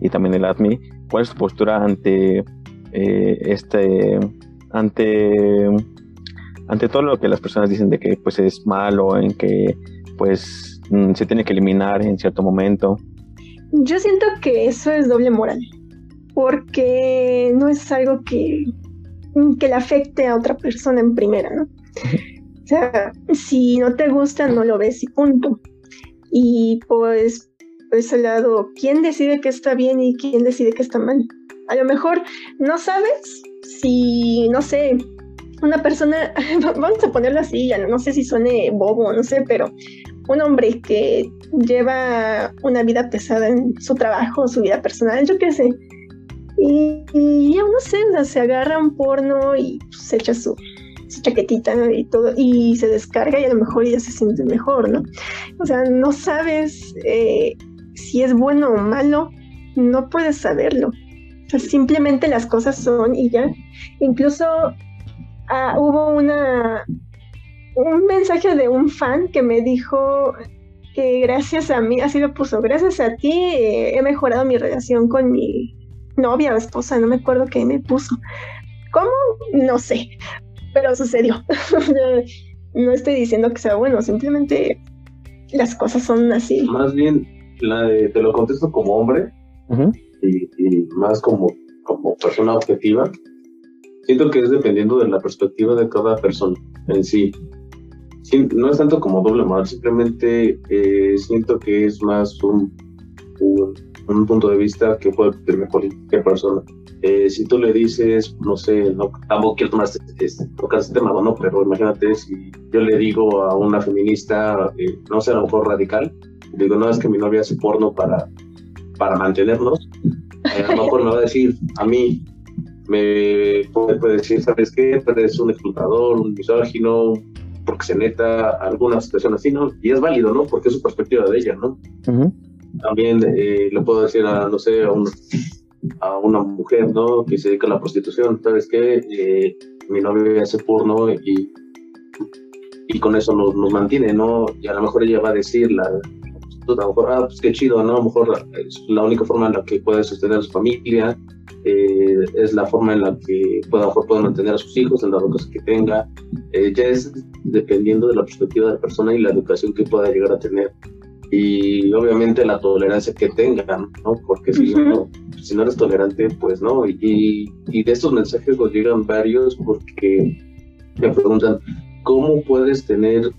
y también el ADMI, ¿cuál es tu postura ante eh, este, ante, ante todo lo que las personas dicen de que pues es malo, en que pues mm, se tiene que eliminar en cierto momento? Yo siento que eso es doble moral porque no es algo que, que le afecte a otra persona en primera, ¿no? sea, si no te gusta, no lo ves y punto. Y pues, por ese lado, ¿quién decide que está bien y quién decide que está mal? A lo mejor no sabes si, no sé, una persona, vamos a ponerlo así, ya no sé si suene bobo, no sé, pero un hombre que lleva una vida pesada en su trabajo, su vida personal, yo qué sé, y, ya no sé, se agarra un porno y se echa su, chaquetita y todo, y se descarga y a lo mejor ya se siente mejor, ¿no? O sea, no sabes eh, si es bueno o malo, no puedes saberlo. Sea, simplemente las cosas son y ya. Incluso ah, hubo una un mensaje de un fan que me dijo que gracias a mí, así lo puso, gracias a ti eh, he mejorado mi relación con mi novia o esposa, no me acuerdo qué me puso. ¿Cómo? No sé, pero sucedió. no estoy diciendo que sea bueno, simplemente las cosas son así. Más bien, la te lo contesto como hombre y, más como, como persona objetiva. Siento que es dependiendo de la perspectiva de cada persona en sí. no es tanto como doble moral, simplemente eh, siento que es más un, un, punto de vista que puede tener cualquier persona. Eh, si tú le dices, no sé, no, tampoco quiero tomar este, este, tocar este tema, ¿no? Pero imagínate si yo le digo a una feminista, eh, no sé, a lo mejor radical, digo, no, es que mi novia hace porno para, para mantenernos, eh, a lo mejor me va a decir, a mí, me puede, decir, ¿sabes qué? Eres un explotador, un misógino, porque se neta alguna situación así, ¿no? Y es válido, ¿no? Porque es su perspectiva de ella, ¿no? También le puedo decir a, no sé, a un a una mujer, ¿no? Que se dedica a la prostitución, ¿sabes qué? Eh, mi novio hace porno y, y con eso nos, nos, mantiene, ¿no? Y a lo mejor ella va a decir, la, a lo mejor, ah, pues qué chido, ¿no? A lo mejor es la única forma en la que puede sostener a su familia, eh, es la forma en la que puede, a lo mejor puede mantener a sus hijos en la educación que tenga, eh, ya es dependiendo de la perspectiva de la persona y la educación que pueda llegar a tener y obviamente la tolerancia que tengan, ¿no? Porque si, no, si no eres tolerante, pues no. Y, y de estos mensajes nos llegan varios porque me preguntan, ¿cómo puedes tener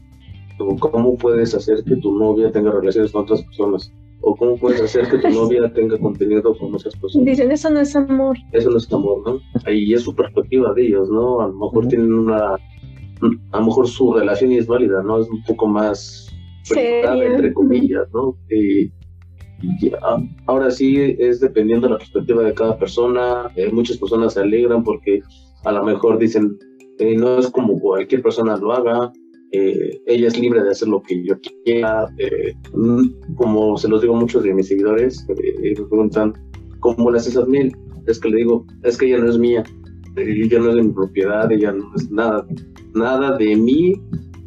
o cómo puedes hacer que tu novia tenga relaciones con otras personas? ¿O cómo puedes hacer que tu novia tenga contenido con otras personas? Dicen, eso no es amor. Eso no es amor, ¿no? Ahí es su perspectiva de ellos, ¿no? A lo mejor tienen una... A lo mejor su relación es válida, ¿no? Es un poco más entre comillas, ¿no? y ahora sí es dependiendo de la perspectiva de cada persona. Eh, muchas personas se alegran porque a lo mejor dicen, eh, no es como cualquier persona lo haga, eh, ella es libre de hacer lo que yo quiera. Mm, como se los digo a muchos de mis seguidores, me preguntan, ¿cómo le haces a mí? Es que le digo, es que ella no es mía, ella no es de mi propiedad, ella no es nada, nada de mí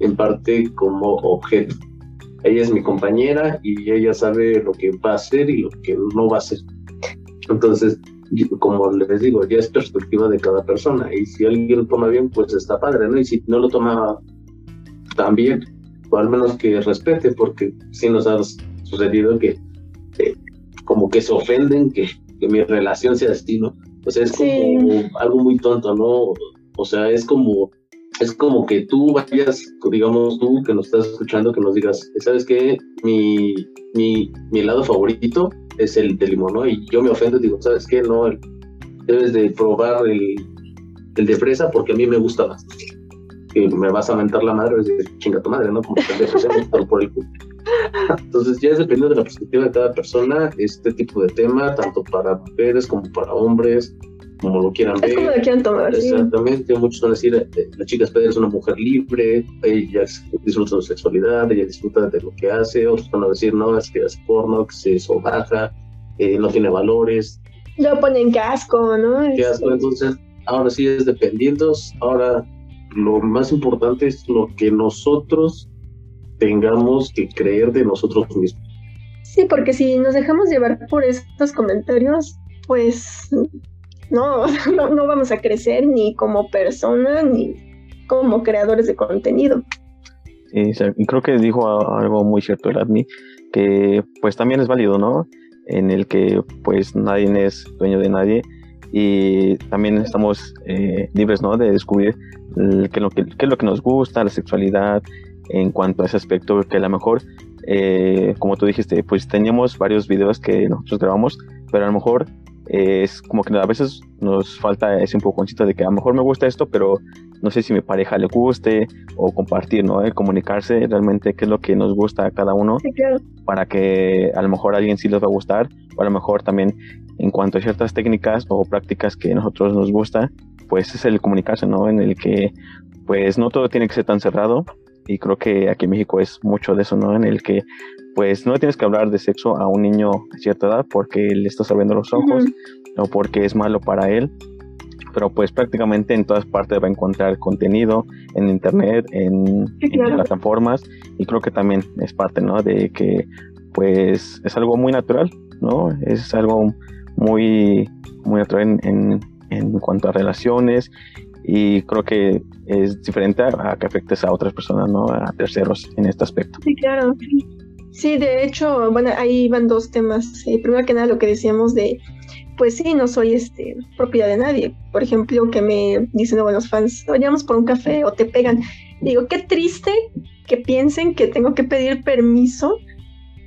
en parte como objeto ella es mi compañera y ella sabe lo que va a hacer y lo que no va a hacer. Entonces, como les digo, ya es perspectiva de cada persona y si alguien lo toma bien, pues está padre, ¿no? Y si no lo toma tan bien, o al menos que respete, porque sí nos ha sucedido que como que se ofenden que, que, mi relación sea así, ¿no? O sea, es como algo muy tonto, ¿no? O sea, es como es como que tú vayas, digamos tú que nos estás escuchando, que nos digas, ¿sabes qué? Mi, mi, mi helado favorito es el de limón, ¿no? Y yo me ofendo y digo, ¿sabes qué? No, debes de probar el, el de fresa porque a mí me gusta más. Que me vas a mentar la madre, es decir, chinga tu madre, ¿no? Como que el por el Entonces ya es dependiendo de la perspectiva de cada persona, este tipo de tema, tanto para mujeres como para hombres, como lo quieran ver. Como lo quieran tomar. Exactamente, muchos van a decir, eh, la chica Spider es una mujer libre, ella disfruta de su sexualidad, ella disfruta de lo que hace, otros van a decir, no, es que hace porno, que se sobaja, eh, no tiene valores. Lo ponen casco, ¿no? Qué asco, entonces, ahora sí es dependiendo, ahora lo más importante es lo que nosotros tengamos que creer de nosotros mismos. Sí, porque si nos dejamos llevar por estos comentarios, pues no, no, vamos a crecer ni como persona ni como creadores de contenido. Sí, creo que dijo algo muy cierto el Admi, que pues también es válido, ¿no? En el que pues nadie es dueño de nadie y también estamos eh, libres ¿no? de descubrir qué, lo que, qué es lo que nos gusta, la sexualidad, en cuanto a ese aspecto, que a lo mejor, eh, como tú dijiste, pues teníamos varios videos que nosotros grabamos, pero a lo mejor eh, es como que a veces nos falta ese poco de que a lo mejor me gusta esto, pero no sé si mi pareja le guste o compartir, ¿no? comunicarse realmente qué es lo que nos gusta a cada uno para que a lo mejor a alguien sí les va a gustar o a lo mejor también en cuanto a ciertas técnicas o prácticas que a nosotros nos gusta, pues es el comunicarse, ¿no? En el que pues no todo tiene que ser tan cerrado y creo que aquí en México es mucho de eso, ¿no? En el que pues no tienes que hablar de sexo a un niño a cierta edad porque le estás abriendo los ojos o porque es malo para él, pero pues prácticamente en todas partes va a encontrar contenido en internet, en, plataformas y creo que también es parte, ¿no? De que pues es algo muy natural, ¿no? Es algo muy, muy natural en, en cuanto a relaciones y creo que es diferente a, que afectes a otras personas, ¿no? A terceros en este aspecto. Sí, claro. Sí, de hecho, bueno, ahí van dos temas. Eh, primero que nada, lo que decíamos de, pues sí, no soy este propiedad de nadie. Por ejemplo, que me dicen luego los fans, vayamos por un café o te pegan. Digo, qué triste que piensen que tengo que pedir permiso.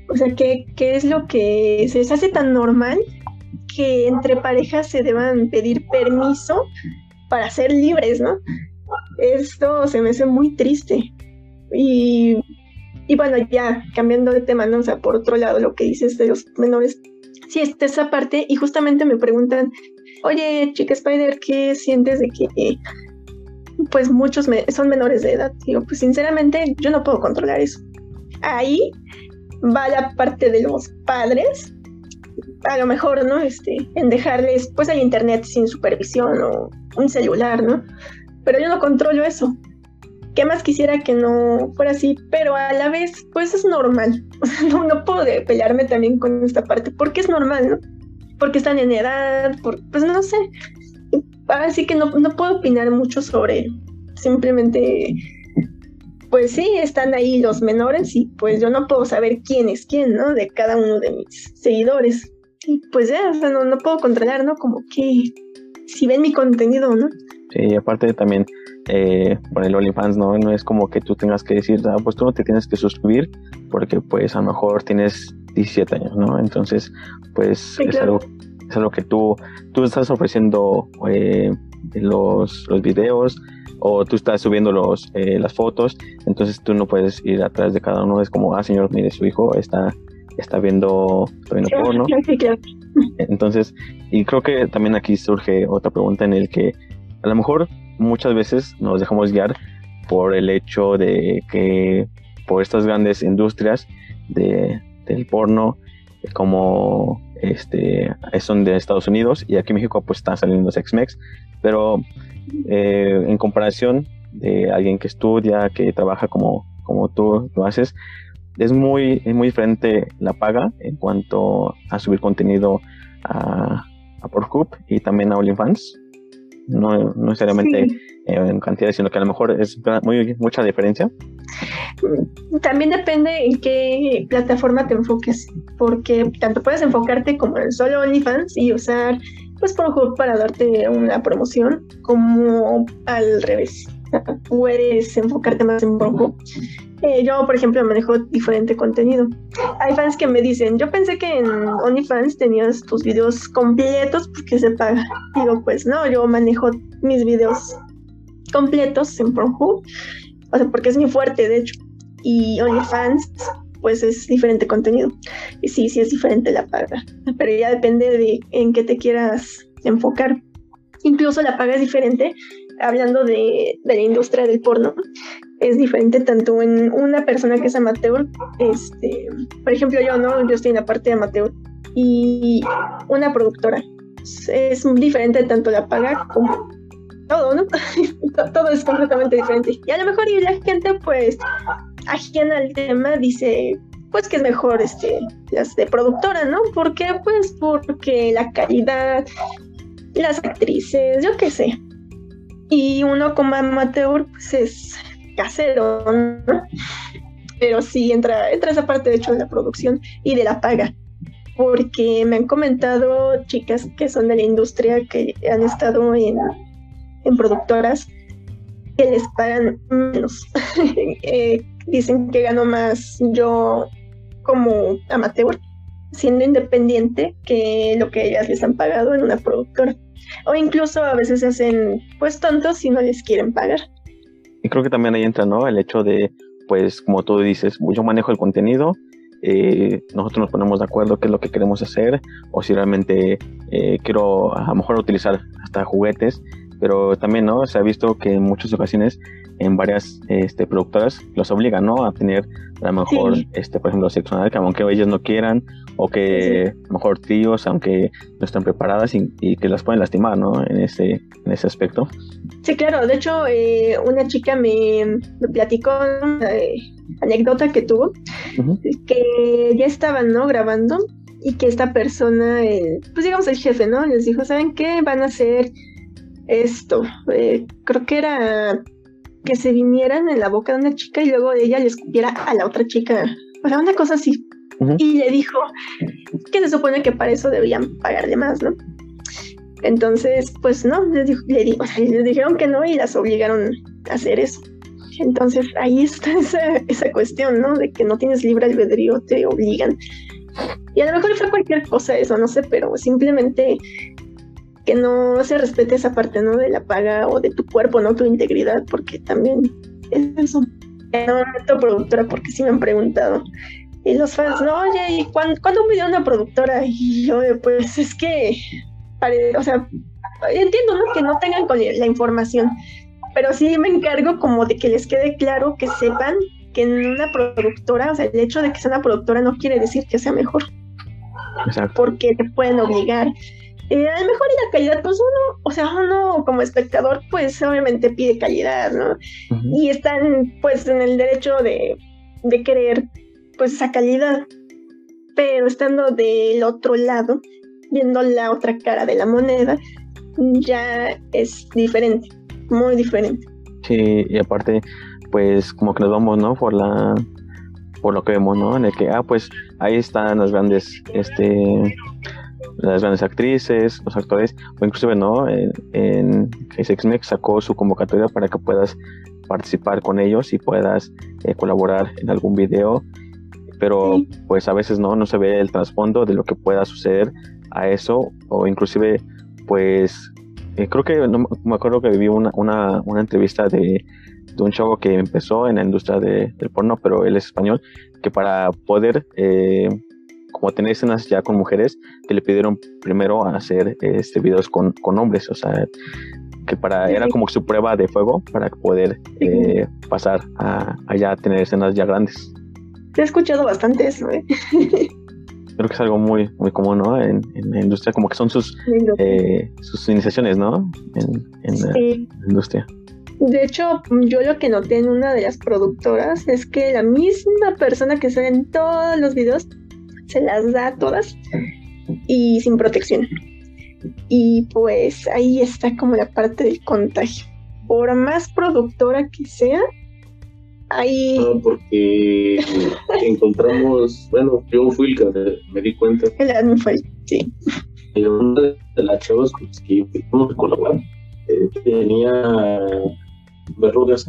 O sea, ¿qué, qué es lo que se les hace tan normal que entre parejas se deban pedir permiso para ser libres, ¿no? Esto se me hace muy triste. Y, y bueno, ya cambiando de tema, ¿no? O sea, por otro lado, lo que dices de los menores, sí, está esa parte y justamente me preguntan, oye, chica Spider, ¿qué sientes de que pues muchos son menores de edad? Digo, pues sinceramente yo no puedo controlar eso. Ahí va la parte de los padres a lo mejor, ¿no? Este, en dejarles pues el internet sin supervisión o un celular, ¿no? Pero yo no controlo eso. ¿Qué más quisiera que no fuera así? Pero a la vez, pues es normal. O sea, no, puedo pelearme también con esta parte, porque es normal, ¿no? Porque están en edad, pues no sé. Así que no, no puedo opinar mucho sobre simplemente pues sí, están ahí los menores y pues yo no puedo saber quién es quién, ¿no? De cada uno de mis seguidores. Y pues ya, o sea, no, no puedo controlar, ¿no? Como que si ven mi contenido, ¿no? Sí, aparte también, eh, por el OnlyFans, ¿no? No es como que tú tengas que decir, ah, pues tú no te tienes que suscribir porque pues a lo mejor tienes 17 años, ¿no? Entonces, pues es, algo, es algo que tú, tú estás ofreciendo eh, los, los videos, o tú estás subiendo los, eh, las fotos, entonces tú no puedes ir atrás de cada uno, es como, ah, señor, mire, su hijo está, está viendo, está viendo porno. Entonces, y creo que también aquí surge otra pregunta en el que a lo mejor muchas veces nos dejamos guiar por el hecho de que por estas grandes industrias de, del porno como este son de Estados Unidos y aquí en México pues están saliendo los X-Mex pero eh, en comparación de alguien que estudia, que trabaja como, como tú lo haces, es muy, es muy diferente la paga en cuanto a subir contenido a, a Pornhub y también a OnlyFans. No, no necesariamente en cantidad, sino que a lo mejor es muy, mucha diferencia. También depende en qué plataforma te enfoques, porque tanto puedes enfocarte como en solo OnlyFans y usar pues Pornhub para darte una promoción, como al revés. Puedes enfocarte más en Pornhub. Eh, yo, por ejemplo, manejo diferente contenido. Hay fans que me dicen, yo pensé que en OnlyFans tenías tus videos completos porque se paga. Digo, pues no, yo manejo mis videos completos en Pornhub, o sea, porque es muy fuerte, de hecho. Y OnlyFans pues es diferente contenido. Y sí, sí es diferente la paga, pero ya depende de en qué te quieras enfocar. Incluso la paga es diferente, hablando de, de la industria del porno, es diferente tanto en una persona que es amateur, este, por ejemplo yo, ¿no? Yo estoy en la parte de amateur, y una productora. Es diferente tanto la paga como todo, ¿no? todo es completamente diferente. Y a lo mejor y la gente pues ajena al tema dice pues que es mejor este las de productora, ¿no? ¿Por qué? Pues porque la calidad, las actrices, yo qué sé. Y uno como amateur pues es casero, ¿no? Pero sí entra, entra esa parte de hecho de la producción y de la paga. porque me han comentado chicas que son de la industria, que han estado en, en productoras, que les pagan menos. Eh, dicen que gano más yo como amateur, siendo independiente, que lo que ellas les han pagado en una productora. O incluso a veces hacen pues tontos si no les quieren pagar. Y creo que también ahí entra, ¿no? El hecho de, pues, como tú dices, yo manejo el contenido, eh, nosotros nos ponemos de acuerdo qué es lo que queremos hacer, o si realmente eh, quiero a lo mejor utilizar hasta juguetes, pero también, ¿no? Se ha visto que en muchas ocasiones en varias este, productoras los obligan, ¿no? A tener a lo mejor, este, por ejemplo, sexo que aunque ellos no quieran, o que a lo mejor tíos, aunque no están preparadas y, que las pueden lastimar, ¿no? En ese, en ese aspecto. Sí, claro. De hecho, eh, una chica me, platicó una eh, anécdota que tuvo, que ya estaban, ¿no? Grabando y que esta persona, eh, pues digamos el jefe, ¿no? Les dijo, ¿saben qué? Van a hacer esto. creo que era que se vinieran en la boca de una chica y luego ella le escupiera a la otra chica. O sea, una cosa así. Y le dijo que se supone que para eso debían pagarle más, ¿no? Entonces, pues no, le, le, dijeron que no y las obligaron a hacer eso. Entonces ahí está esa, esa cuestión, ¿no? De que no tienes libre albedrío, te obligan. Y a lo mejor fue cualquier cosa eso, no sé, pero simplemente que no se respete esa parte, ¿no? De la paga o de tu cuerpo, ¿no? Tu integridad, porque también es eso. No meto productora porque sí me han preguntado. Y los fans, no, oye, ¿y cuándo, ¿cuándo me una productora? Y yo, pues es que, o sea, entiendo, ¿no? Que no tengan la información, pero sí me encargo como de que les quede claro, que sepan que en una productora, o sea, el hecho de que sea una productora no quiere decir que sea mejor. Exacto. Porque te pueden obligar eh, a lo mejor y la calidad, pues uno, o sea, uno como espectador, pues obviamente pide calidad, ¿no? Y están pues en el derecho de, de querer pues esa calidad, pero estando del otro lado, viendo la otra cara de la moneda, ya es diferente, muy diferente. Sí, y aparte, pues como que nos vamos, ¿no? Por la por lo que vemos, ¿no? En el que, ah, pues ahí están las grandes, este, las grandes actrices, los actores, o inclusive no, en, en SXMEX sacó su convocatoria para que puedas participar con ellos y puedas eh, colaborar en algún video, pero pues a veces no, no se ve el trasfondo de lo que pueda suceder a eso, o inclusive pues eh, creo que no me acuerdo que viví una, una, una entrevista de, de, un chavo que empezó en la industria de, del porno, pero él es español, que para poder eh, como tener escenas ya con mujeres, que le pidieron primero hacer este videos con, con hombres, o sea, que para era como su prueba de fuego para poder eh, pasar a allá tener escenas ya grandes. He escuchado bastante eso, ¿eh? Creo que es algo muy, muy común, ¿no? En, la industria, como que son sus, eh, sus iniciaciones, ¿no? En, la industria. De hecho, yo lo que noté en una de las productoras es que la misma persona que sale en todos los videos se las da todas y sin protección. Y pues ahí está como la parte del contagio. Por más productora que sea, ahí... No, porque encontramos, bueno, yo fui el que me di cuenta. El fue, sí. Y una de las chavas con las que fuimos a colaborar eh, tenía verrugas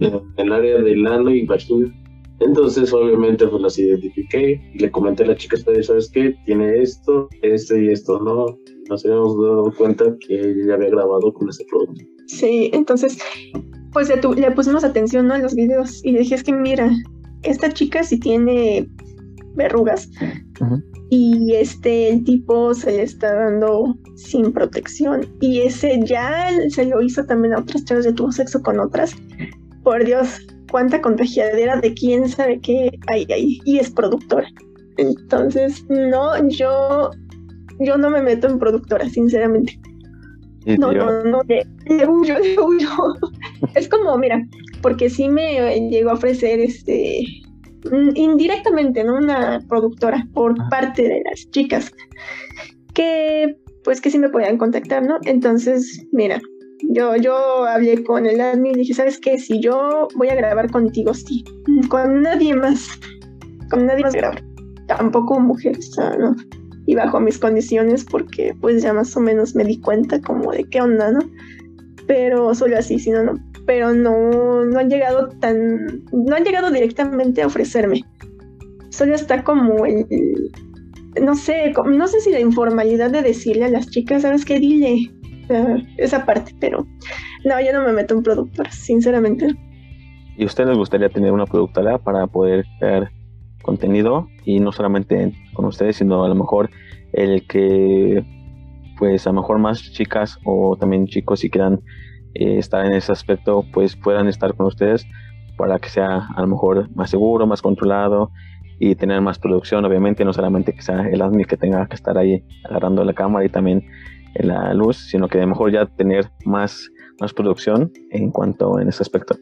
en el área del ano y vagina entonces, obviamente, pues las identifiqué y le comenté a la chica, ¿sabes qué? Tiene esto, esto y esto, ¿no? Nos habíamos dado cuenta que ella ya había grabado con ese producto. Sí, entonces, pues le, le pusimos atención ¿no? a los videos y le dije, es que mira, esta chica sí tiene verrugas y este, el tipo se le está dando sin protección y ese ya se lo hizo también a otras chavas, ya tuvo sexo con otras. Por Dios, cuánta contagiadera de quién sabe qué hay ahí y es productora. Entonces, no, yo, yo no me meto en productora, sinceramente. No, no, no, le, huyo, le huyo. es como, mira, porque sí me llegó a ofrecer este indirectamente, ¿no? Una productora por parte de las chicas que pues que sí me podían contactar, ¿no? Entonces, mira, yo, yo hablé con el admin y dije, ¿sabes qué? Si yo voy a grabar contigo, sí. Con nadie más. Con nadie más grabar. tampoco mujeres, ¿no? Y bajo mis condiciones porque pues ya más o menos me di cuenta como de qué onda, ¿no? Pero solo así, si no, no. Pero no, no han llegado tan, no han llegado directamente a ofrecerme. Solo está como el, no sé, no sé si la informalidad de decirle a las chicas, ¿sabes qué? Dile esa parte, pero no, yo no me meto en productor, sinceramente. ¿Y a ustedes les gustaría tener una productora para poder crear contenido y no solamente con ustedes, sino a lo mejor el que, pues a lo mejor más chicas o también chicos si quieran eh, estar en ese aspecto, pues puedan estar con ustedes para que sea a lo mejor más seguro, más controlado y tener más producción, obviamente, no solamente que sea el admin que tenga que estar ahí agarrando la cámara y también la luz, sino que a lo mejor ya tener más, más producción en cuanto en ese aspecto.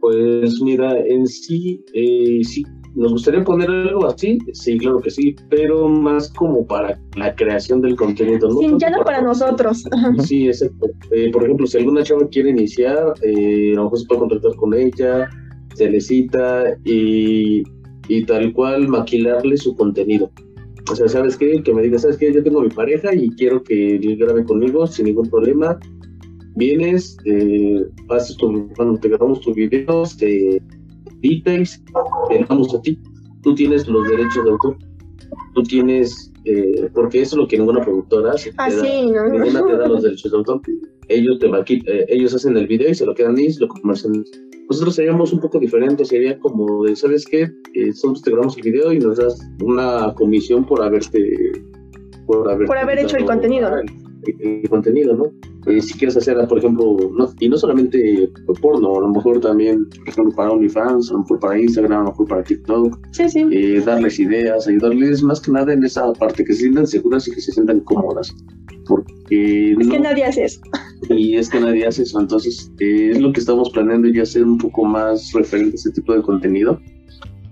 Pues mira, en sí, eh, sí, nos gustaría poner algo así, sí, claro que sí, pero más como para la creación del contenido. ¿no? Sí, ya no para, nosotros. Sí, exacto. Eh, por ejemplo, si alguna chava quiere iniciar, eh, a lo mejor se puede contratar con ella, se le cita y y tal cual maquilarle su contenido. O sea, ¿sabes qué? Que me diga, ¿sabes qué? Yo tengo mi pareja y quiero que grabe conmigo sin ningún problema. Vienes, eh, haces tu, cuando te grabamos tus videos, te editas, te damos a ti. Tú tienes los derechos de autor. Tú tienes, eh, porque eso es lo que ninguna productora hace. Ah, sí, ¿no? Ninguna te da los derechos de autor. Ellos, te eh, ellos hacen el video y se lo quedan y lo comercializan nosotros seríamos un poco diferentes, sería como de, ¿sabes qué? Eh, nosotros te grabamos el video y nos das una comisión por haberte... Por haber, por haber hecho el contenido, ¿no? El, contenido, ¿no? Eh, si quieres hacer, por ejemplo, no, y no solamente porno, a lo mejor también, por ejemplo, para OnlyFans, a lo mejor para Instagram, a lo mejor para TikTok, sí, sí. Eh, darles ideas, ayudarles más que nada en esa parte, que se sientan seguras y que se sientan cómodas. Porque... Es que nadie hace eso y es que nadie hace eso. Entonces, eh, es lo que estamos planeando ya hacer un poco más referente a este tipo de contenido.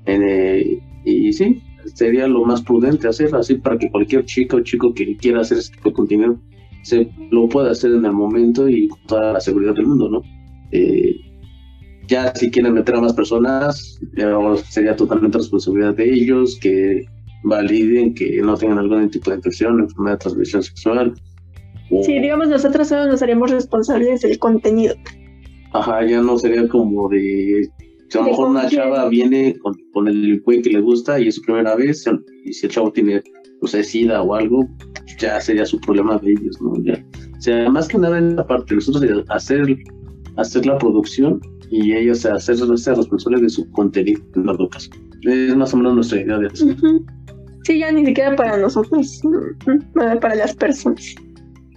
Eh, y sí, sería lo más prudente hacer así para que cualquier chica o chico que quiera hacer este tipo de contenido se lo pueda hacer en el momento y con toda la seguridad del mundo, ¿no? Eh, ya si quieren meter a más personas, sería totalmente responsabilidad de ellos que validen que no tengan algún tipo de infección, enfermedad de transmisión sexual, Sí, digamos, nosotros solo nos haríamos responsables del contenido. Ajá, ya no sería como de. a lo mejor una chava viene con, el güey que le gusta y es su primera vez, y si el chavo tiene, o sea, sida o algo, ya sería su problema de ellos, ¿no? Ya. O sea, más que nada en la parte, nosotros hacer, hacer la producción y ellos hacerse responsables de su contenido en las bocas. Es más o menos nuestra idea de eso. Sí, ya ni siquiera para nosotros, para las personas.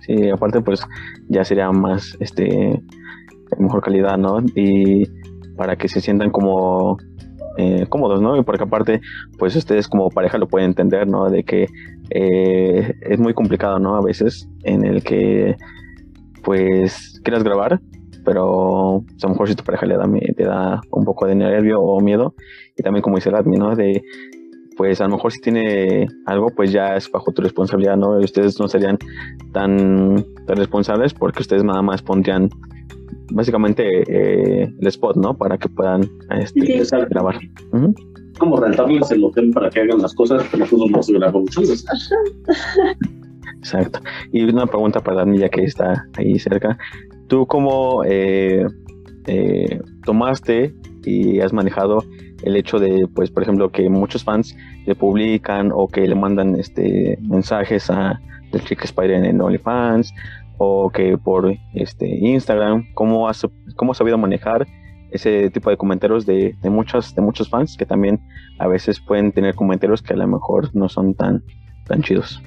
Sí, aparte pues ya sería más, este, mejor calidad, ¿no? Y para que se sientan como eh, cómodos, ¿no? Y porque aparte, pues ustedes como pareja lo pueden entender, ¿no? De que eh, es muy complicado, ¿no? A veces en el que, pues, quieras grabar, pero pues, a lo mejor si tu pareja le da, te da un poco de nervio o miedo, y también como dice el admin, ¿no? De pues a lo mejor si tiene algo, pues ya es bajo tu responsabilidad, ¿no? Y ustedes no serían tan, responsables porque ustedes nada más pondrían básicamente eh, el spot, ¿no? Para que puedan este, grabar. Como rentarles el hotel para que hagan las cosas, que nosotros no se grabamos Exacto. Y una pregunta para la niña que está ahí cerca. ¿Tú cómo eh, eh, tomaste y has manejado el hecho de, pues, por ejemplo, que muchos fans le publican o que le mandan este mensajes a del Chick Spider en OnlyFans o que por este Instagram, ¿cómo has, cómo has sabido manejar ese tipo de comentarios de, de, muchos, de muchos fans que también a veces pueden tener comentarios que a lo mejor no son tan, tan chidos?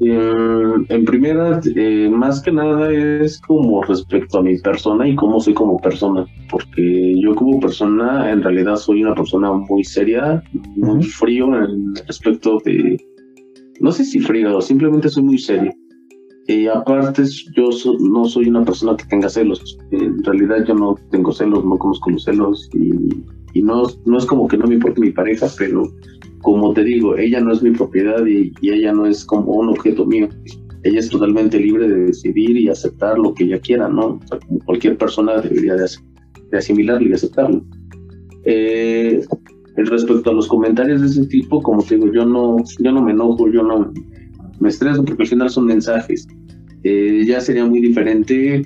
En primera, eh, más que nada es como respecto a mi persona y cómo soy como persona, porque yo como persona en realidad soy una persona muy seria, muy frío en el aspecto de, no sé si frío, simplemente soy muy serio. Y aparte, yo no soy una persona que tenga celos. En realidad yo no tengo celos, no conozco los celos y, y no, no es como que no me importe mi pareja, pero como te digo, ella no es mi propiedad y, ella no es como un objeto mío. Ella es totalmente libre de decidir y aceptar lo que ella quiera, ¿no? cualquier persona debería de, asimilarlo y aceptarlo. Eh, respecto a los comentarios de ese tipo, como te digo, yo no, yo no me enojo, yo no me estreso porque al final son mensajes. Eh, ya sería muy diferente,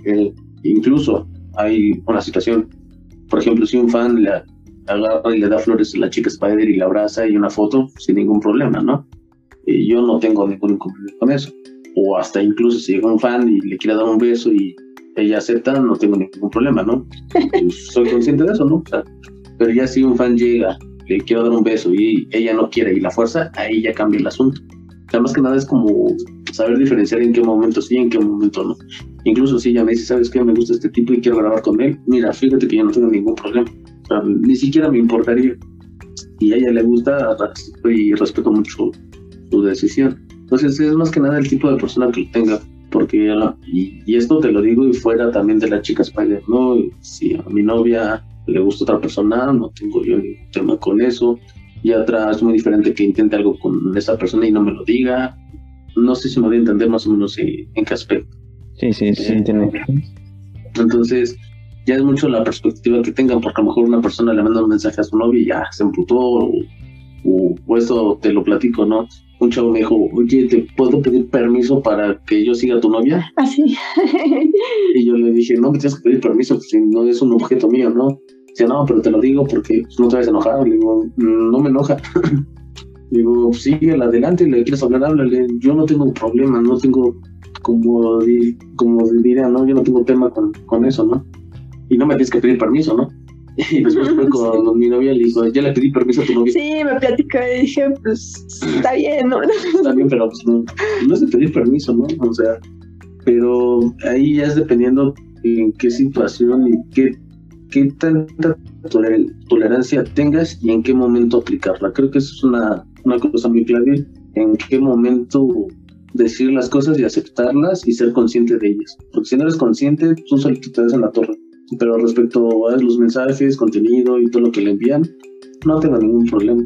incluso hay una situación, por ejemplo, si un fan le agarra y le da flores a la chica Spider y la abraza y una foto, sin ningún problema, ¿no? yo no tengo ningún inconveniente con eso. O hasta incluso si llega un fan y le quiere dar un beso y ella acepta, no tengo ningún problema, ¿no? Soy consciente de eso, ¿no? pero ya si un fan llega, le quiero dar un beso y ella no quiere y la fuerza, ahí ya cambia el asunto. O más que nada es como saber diferenciar en qué momento sí y en qué momento no. Incluso si ella me dice, ¿sabes qué? Me gusta este tipo y quiero grabar con él, mira, fíjate que yo no tengo ningún problema. Ni siquiera me importaría. Y a ella le gusta y respeto mucho su decisión. Entonces es más que nada el tipo de persona que tenga porque y, esto te lo digo y fuera también de la chica Spider, ¿no? Si a mi novia le gusta otra persona, no tengo yo ningún tema con eso. Y atrás es muy diferente que intente algo con esa persona y no me lo diga. No sé si me voy a entender más o menos en, qué aspecto. Sí, sí, sí, eh, Entonces, ya es mucho la perspectiva que tengan, porque a lo mejor una persona le manda un mensaje a su novia y ya se emputó, o, o eso te lo platico, ¿no? un chavo me dijo, oye, ¿te puedo pedir permiso para que yo siga a tu novia? Así. Ah, y yo le dije, no me tienes que pedir permiso, pues si no es un objeto mío, ¿no? Dice, no, pero te lo digo porque no te vas a enojar. Le digo, no me enoja. le digo, sigue adelante, le quieres hablar, háblale. Yo no tengo problema, no tengo, como, como diría, ¿no? Yo no tengo tema con, con eso, ¿no? Y no me tienes que pedir permiso, ¿no? Y después fue con mi novia, le dijo, ya le pedí permiso a tu novia. Sí, me platicó y dije, pues está bien, ¿no? Está bien, pero pues, no, no es de pedir permiso, ¿no? O sea, pero ahí ya es dependiendo en qué situación y qué, qué tanta tolerancia tengas y en qué momento aplicarla. Creo que eso es una, una cosa muy clave, en qué momento decir las cosas y aceptarlas y ser consciente de ellas. Porque si no eres consciente, tú solito te das en la torre. Pero respecto a los mensajes, contenido y todo lo que le envían, no tengo ningún problema.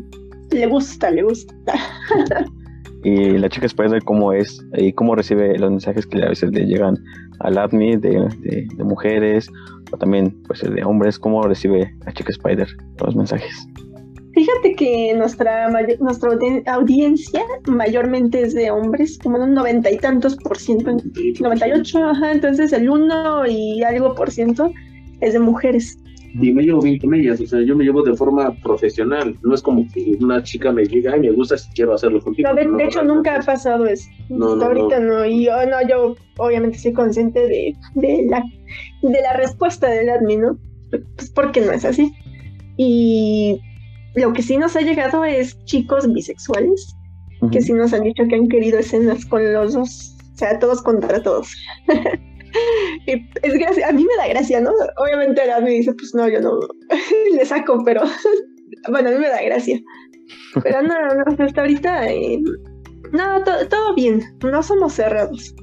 Le gusta, le gusta. y la chica Spider, ¿cómo es? ¿Y cómo recibe los mensajes que a veces le llegan al admin de, de, mujeres o también pues de hombres? ¿Cómo recibe la chica Spider los mensajes? Fíjate que nuestra, nuestra audiencia mayormente es de hombres, como un noventa y tantos por ciento, 98, ajá, entonces el uno y algo por ciento es de mujeres. Y me llevo bien con ellas, o sea, yo me llevo de forma profesional, no es como que una chica me diga, ay, me gusta si quiero hacerlo contigo. No, de, hecho, nunca ha pasado eso. No, no, ahorita no. y yo, no, yo obviamente soy consciente de, de, la, de la respuesta del admin, ¿no? Pues porque no es así. Y lo que sí nos ha llegado es chicos bisexuales, que sí nos han dicho que han querido escenas con los dos, o sea, todos contra todos. y es gracia, a mí me da gracia, ¿no? Obviamente ahora me dice, pues no, yo no le saco, pero bueno, a mí me da gracia. Pero no, no, hasta ahorita, eh, no, todo bien, no somos cerrados.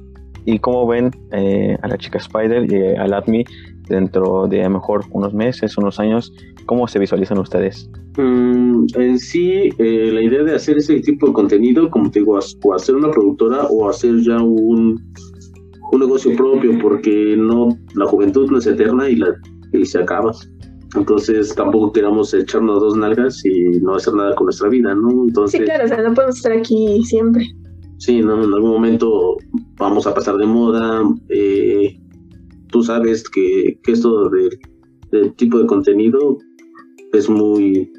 ¿Y cómo ven eh, a la chica Spider y al ADMI dentro de a lo mejor unos meses, unos años? ¿Cómo se visualizan ustedes? Mm, en sí, eh, la idea de hacer ese tipo de contenido, como te digo, o hacer una productora o hacer ya un, un negocio propio, porque no la juventud no es eterna y, la, y se acaba. Entonces tampoco queramos echarnos dos nalgas y no hacer nada con nuestra vida, ¿no? Entonces, sí, claro, o sea, no podemos estar aquí siempre. Sí, ¿no? en algún momento vamos a pasar de moda. Eh, tú sabes que, que esto del tipo de contenido es muy,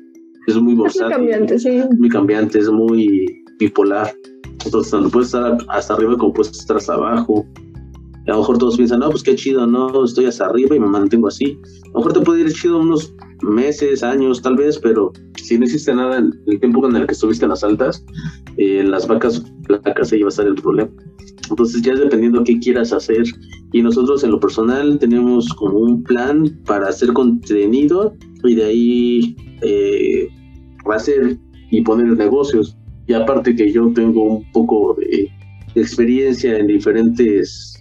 es muy versátil. muy cambiante, sí. Muy cambiante, es muy bipolar. Entonces, tanto puedes estar hasta arriba como puedes estar hasta abajo. A lo mejor todos piensan, no, pues qué chido, no, estoy hasta arriba y me mantengo así. A lo mejor te puede ir chido unos meses, años, tal vez, pero si no hiciste nada en el tiempo en el que estuviste en las altas, eh, las vacas flacas ahí va a estar el problema. Entonces ya es dependiendo qué quieras hacer. Y nosotros en lo personal tenemos como un plan para hacer contenido y de ahí eh, hacer y poner negocios. Y aparte que yo tengo un poco de experiencia en diferentes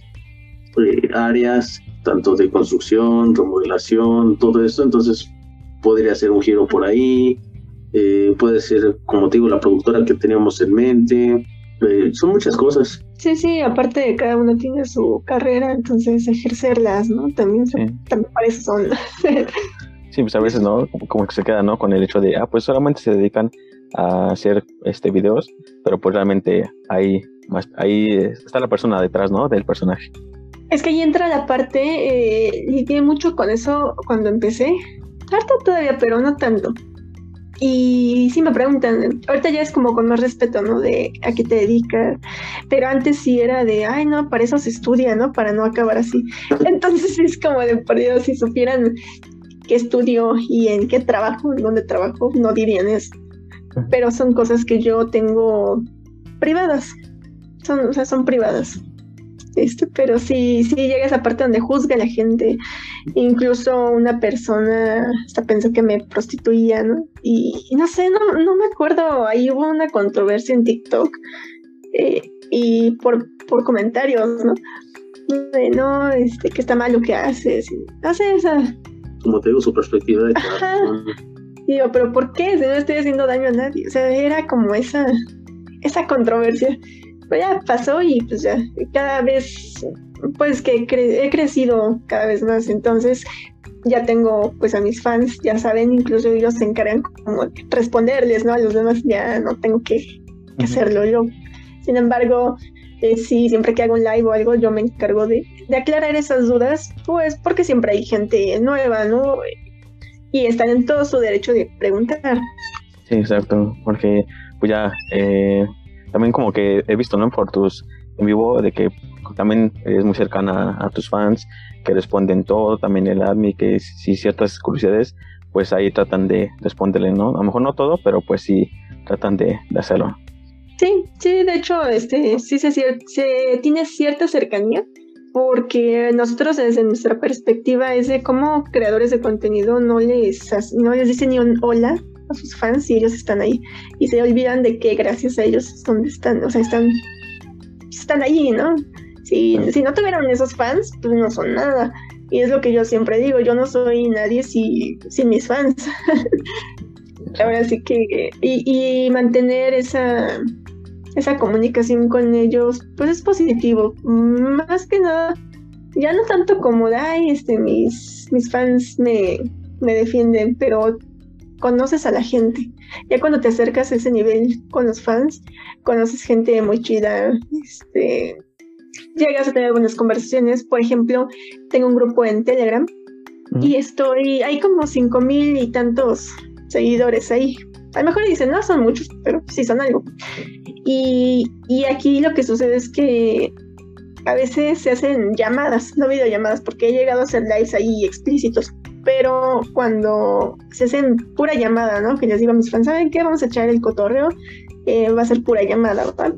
eh, áreas, tanto de construcción, remodelación, todo esto, entonces podría hacer un giro por ahí, eh, puede ser, como te digo, la productora que teníamos en mente, eh, son muchas cosas. Sí, sí, aparte de cada uno tiene su carrera, entonces ejercerlas, ¿no? También, también para eso son. Sí, pues a veces, ¿no? Como que se queda, ¿no? Con el hecho de, ah, pues solamente se dedican a hacer este videos, pero pues realmente ahí, más, ahí está la persona detrás, ¿no? Del personaje. Es que ahí entra la parte, eh, lidié mucho con eso cuando empecé. Harto todavía, pero no tanto. Y sí me preguntan, ahorita ya es como con más respeto, ¿no? De a qué te dedicas. Pero antes sí era de, ay, no, para eso se estudia, ¿no? Para no acabar así. Entonces es como de perdido, si supieran qué estudio y en qué trabajo, en dónde trabajo, no dirían eso. Pero son cosas que yo tengo privadas. Son, o sea, son privadas. Este, pero sí, sí llega esa parte donde juzga a la gente. Incluso una persona hasta pensó que me prostituía, ¿no? Y, no sé, no, no, me acuerdo, ahí hubo una controversia en TikTok eh, y por, por comentarios, ¿no? De, no, este, que está mal lo que haces. Hace esa. Como te digo, su perspectiva de Digo, pero ¿por qué? Si no estoy haciendo daño a nadie. O sea, era como esa, esa controversia pero ya pasó y pues ya cada vez pues que he crecido cada vez más entonces ya tengo pues a mis fans ya saben incluso ellos se encargan como de responderles no a los demás ya no tengo que, hacerlo yo. Sin embargo eh, sí siempre que hago un live o algo yo me encargo de, de aclarar esas dudas pues porque siempre hay gente nueva no y están en todo su derecho de preguntar. Sí exacto porque pues ya eh, también como que he visto, ¿no? Por tus en vivo, de que también es muy cercana a tus fans, que responden todo, también el admin, que si ciertas curiosidades, pues ahí tratan de responderle, ¿no? A lo mejor no todo, pero pues sí tratan de, hacerlo. Sí, sí, de hecho, este, sí se, se tiene cierta cercanía, porque nosotros desde nuestra perspectiva es de cómo creadores de contenido no les, no les dicen ni un hola sus fans y ellos están ahí y se olvidan de que gracias a ellos es donde están, o sea, están, están allí, ¿no? Si, si no tuvieran esos fans, pues no son nada. Y es lo que yo siempre digo, yo no soy nadie si, sin mis fans. Ahora sí que, y, y mantener esa, esa comunicación con ellos, pues es positivo. Más que nada, ya no tanto como, ay, este, mis, mis fans me, me defienden, pero conoces a la gente. Ya cuando te acercas a ese nivel con los fans, conoces gente muy chida, este, llegas a tener buenas conversaciones. Por ejemplo, tengo un grupo en Telegram y estoy, hay como cinco mil y tantos seguidores ahí. A lo mejor dicen, no son muchos, pero sí son algo. Y, y aquí lo que sucede es que a veces se hacen llamadas, no videollamadas, porque he llegado a hacer lives ahí explícitos pero cuando se hacen pura llamada, ¿no? Que les digo a mis fans, ¿saben qué? Vamos a echar el cotorreo, eh, va a ser pura llamada, ¿verdad?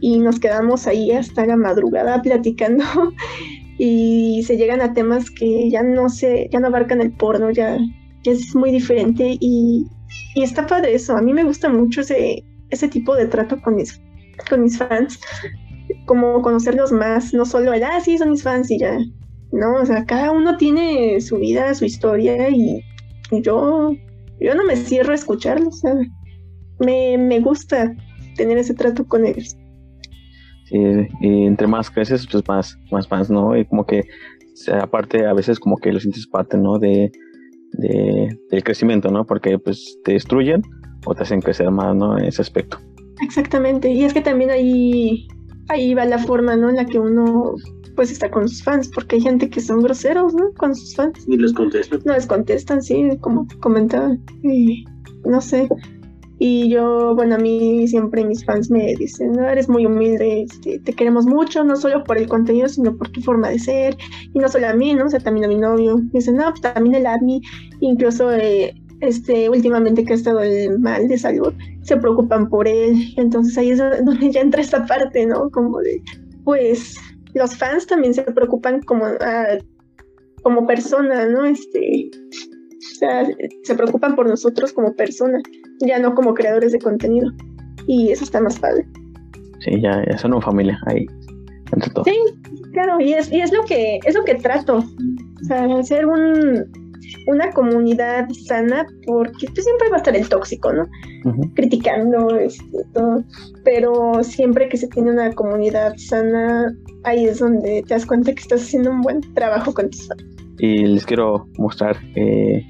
Y nos quedamos ahí hasta la madrugada platicando y se llegan a temas que ya no se, ya no abarcan el porno, ya, es muy diferente y, y, está padre eso. A mí me gusta mucho ese, ese tipo de trato con mis, con mis fans, como conocerlos más, no solo el, ah, sí, son mis fans y ya, ¿no? O sea, cada uno tiene su vida, su historia y yo, yo no me cierro a escucharlos, sea, me, me gusta tener ese trato con ellos. Sí, y entre más creces, pues más, más, más, ¿no? Y como que, aparte, a veces como que lo sientes parte, ¿no? De, de, del crecimiento, ¿no? Porque pues te destruyen o te hacen crecer más, ¿no? En ese aspecto. Exactamente, y es que también ahí, ahí va la forma, ¿no? En la que uno pues está con sus fans, porque hay gente que son groseros, ¿no? Con sus fans. Ni les contestan. No les contestan, sí, como comentaba. Y no sé. Y yo, bueno, a mí siempre mis fans me dicen, no, eres muy humilde, este, te queremos mucho, no solo por el contenido, sino por tu forma de ser. Y no solo a mí, ¿no? O sea, también a mi novio. Me dicen, no, pues también el ADMI, incluso eh, este, últimamente que ha estado el mal de salud, se preocupan por él. Entonces ahí es donde ya entra esta parte, ¿no? Como de, pues, los fans también se preocupan como, ah, como persona, ¿no? Este, o sea, se preocupan por nosotros como personas, ya no como creadores de contenido. Y eso está más padre. Sí, ya, ya son una familia ahí, entre todos. Sí, claro, y es, y es lo que, es lo que trato. O sea, ser un, una comunidad sana, porque siempre va a estar el tóxico, ¿no? Criticando este, todo, pero siempre que se tiene una comunidad sana, ahí es donde te das cuenta que estás haciendo un buen trabajo con tus fans. Y les quiero mostrar eh,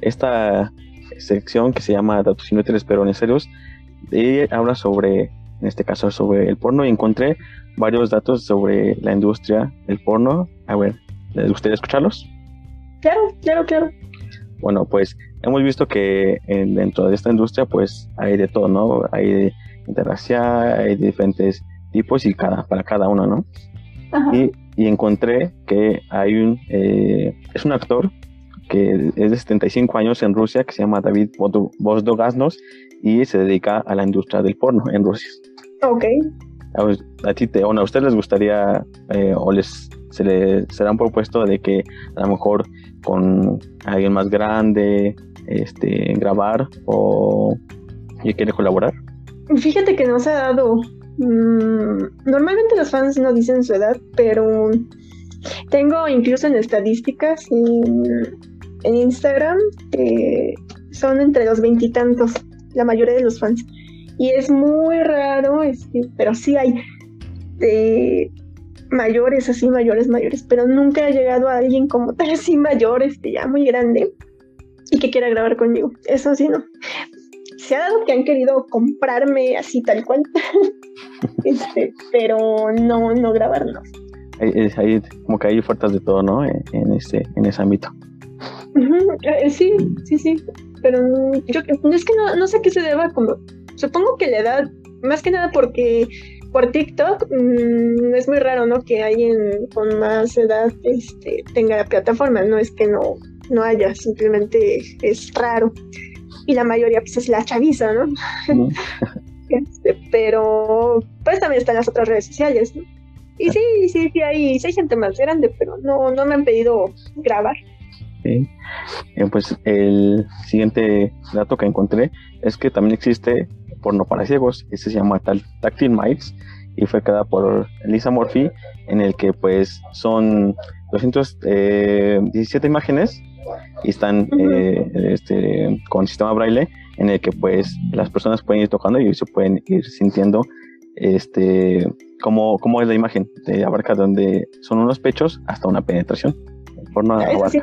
esta sección que se llama Datos inútiles pero necesarios y habla sobre, en este caso, sobre el porno y encontré varios datos sobre la industria del porno. A ver, ¿les gustaría escucharlos? Claro, claro, claro. Bueno, pues hemos visto que dentro de esta industria pues hay de todo, ¿no? Hay de interracial, hay diferentes tipos y cada, para cada uno, ¿no? Y, encontré que hay un, eh, es un actor que es de 75 años en Rusia que se llama David Bozdogasnos y se dedica a la industria del porno en Rusia. Ok. A, ti te, bueno, a ustedes les gustaría eh, o les se les será un propuesto de que a lo mejor con alguien más grande este grabar o y quiere colaborar? Fíjate que no se ha dado. Mm, normalmente los fans no dicen su edad, pero tengo incluso en estadísticas en, Instagram que son entre los veintitantos, la mayoría de los fans. Y es muy raro, este, pero sí hay mayores, así mayores, mayores, pero nunca ha llegado a alguien como tal así mayor, este, ya muy grande, y que quiera grabar conmigo. Eso sí, no. Se ha dado que han querido comprarme así tal cual, este, pero no, no grabar, no. Hay, como que hay ofertas de todo, ¿no? En, ese, en ese ámbito. Eh, sí, sí, sí. Pero yo es que no, no sé qué se deba como. Supongo que la edad, más que nada porque por TikTok mm, es muy raro, ¿no? Que alguien con más edad este, tenga la plataforma, no es que no, no haya, simplemente es raro. Y la mayoría pues es la chaviza, ¿no? este, pero pues también están las otras redes sociales, ¿no? Y sí, sí, sí hay, sí hay gente más grande, pero no, no me han pedido grabar. Eh, pues el siguiente dato que encontré es que también existe porno para ciegos, este se llama Tactile Mics y fue creada por Lisa Murphy, en el que pues son 217 eh, imágenes y están eh, este, con sistema braille en el que pues las personas pueden ir tocando y se pueden ir sintiendo este cómo, cómo es la imagen de abarca donde son unos pechos hasta una penetración. Abarca, sí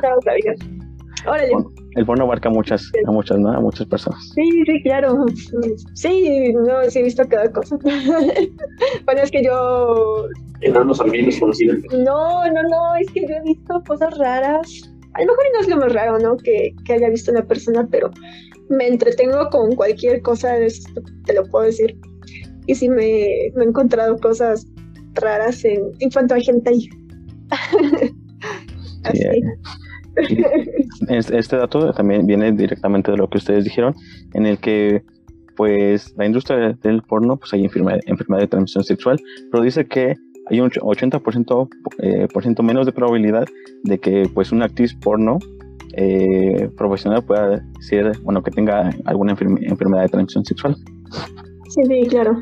el porno abarca muchas a muchas ¿no? a muchas personas sí sí claro sí no sí he visto cada cosa bueno es que yo no no no no es que yo he visto cosas raras a lo mejor no es lo más raro, ¿no? Que, haya visto una persona, pero me entretengo con cualquier cosa de esto, te lo puedo decir. Y sí me, he encontrado cosas raras en, en cuanto a gente ahí. Así. Este dato también viene directamente de lo que ustedes dijeron, en el que pues la industria del porno pues hay enfermedad, enfermedad de transmisión sexual, pero dice que hay un 80% eh, por ciento menos de probabilidad de que pues una actriz porno eh, profesional pueda ser, bueno, que tenga alguna enfermedad de transmisión sexual. Sí, sí, claro.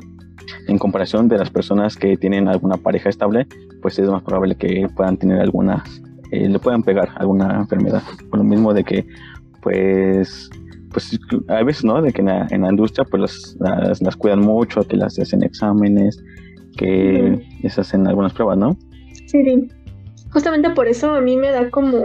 En comparación de las personas que tienen alguna pareja estable, pues es más probable que puedan tener alguna, eh, le puedan pegar alguna enfermedad. Por lo mismo de que, pues, pues a veces, ¿no? De que en la, industria, pues las, las, cuidan mucho, que las hacen exámenes, que les hacen algunas pruebas, ¿no? Sí, sí. Justamente por eso a mí me da como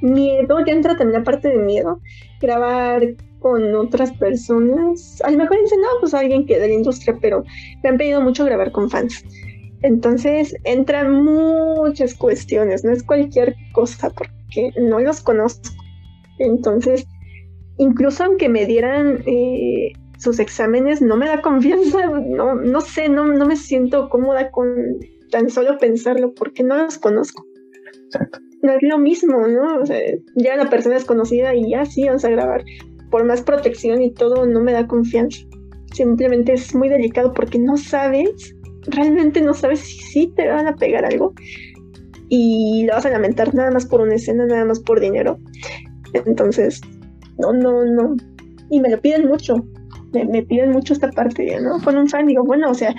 miedo, ya entra también la parte de miedo, grabar con otras personas. A lo mejor dicen, no, pues alguien que de la industria, pero me han pedido mucho grabar con fans. Entonces entran muchas cuestiones, no es cualquier cosa porque no los conozco. Entonces, incluso aunque me dieran eh, sus exámenes no me da confianza, no, no sé, no, no me siento cómoda con tan solo pensarlo porque no los conozco. No es lo mismo, ¿no? O sea, ya la persona es conocida y ya sí vamos a grabar. Por más protección y todo, no me da confianza. Simplemente es muy delicado porque no sabes, realmente no sabes si sí te van a pegar algo y lo vas a lamentar nada más por una escena, nada más por dinero. Entonces, no, no, no. Y me lo piden mucho me, piden mucho esta parte, ¿no? Con un fan digo, bueno, o sea,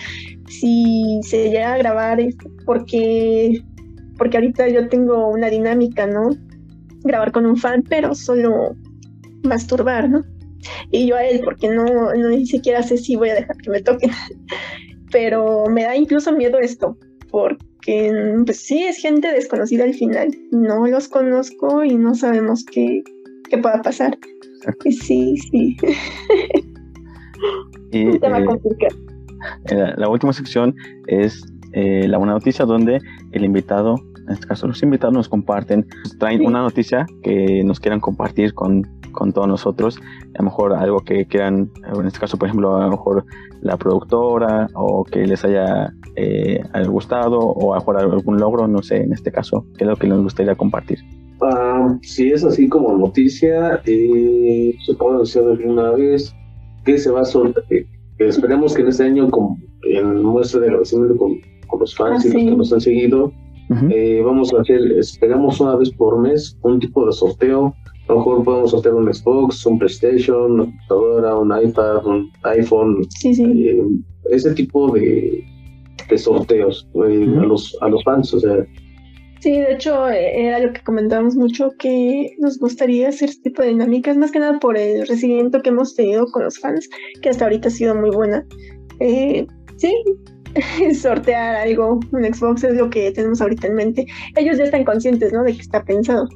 si se llega a grabar porque, porque ahorita yo tengo una dinámica, ¿no? Grabar con un fan, pero solo masturbar, ¿no? Y yo a él, porque no, no ni siquiera sé si voy a dejar que me toquen. pero me da incluso miedo esto, porque pues sí es gente desconocida al final. No los conozco y no sabemos qué, que pueda pasar. Sí, sí. Y, eh, la, la, última sección es eh, la buena noticia donde el invitado, en este caso los invitados nos comparten, traen una noticia que nos quieran compartir con, con todos nosotros, a lo mejor algo que quieran, en este caso por ejemplo a lo mejor la productora o que les haya eh, gustado o a lo mejor algún logro, no sé, en este caso, qué es lo que les gustaría compartir. Ah, si es así como noticia, eh, se puede decir de una vez que se va a soltar, esperemos que en este año, con, en muestra de agradecimiento con con los fans y los que nos han seguido. Eh, vamos a hacer, esperamos una vez por mes un tipo de sorteo. A lo mejor podemos hacer un Xbox, un PlayStation, una computadora, un iPad, un iPhone. Eh, ese tipo de, de sorteos eh, a, los, a los fans. O sea, Sí, de hecho, era lo que comentábamos mucho, que nos gustaría hacer este tipo de dinámicas, más que nada por el recibimiento que hemos tenido con los fans, que hasta ahorita ha sido muy buena. sí, sortear algo, un Xbox es lo que tenemos ahorita en mente. Ellos ya están conscientes, ¿no? De que está pensado.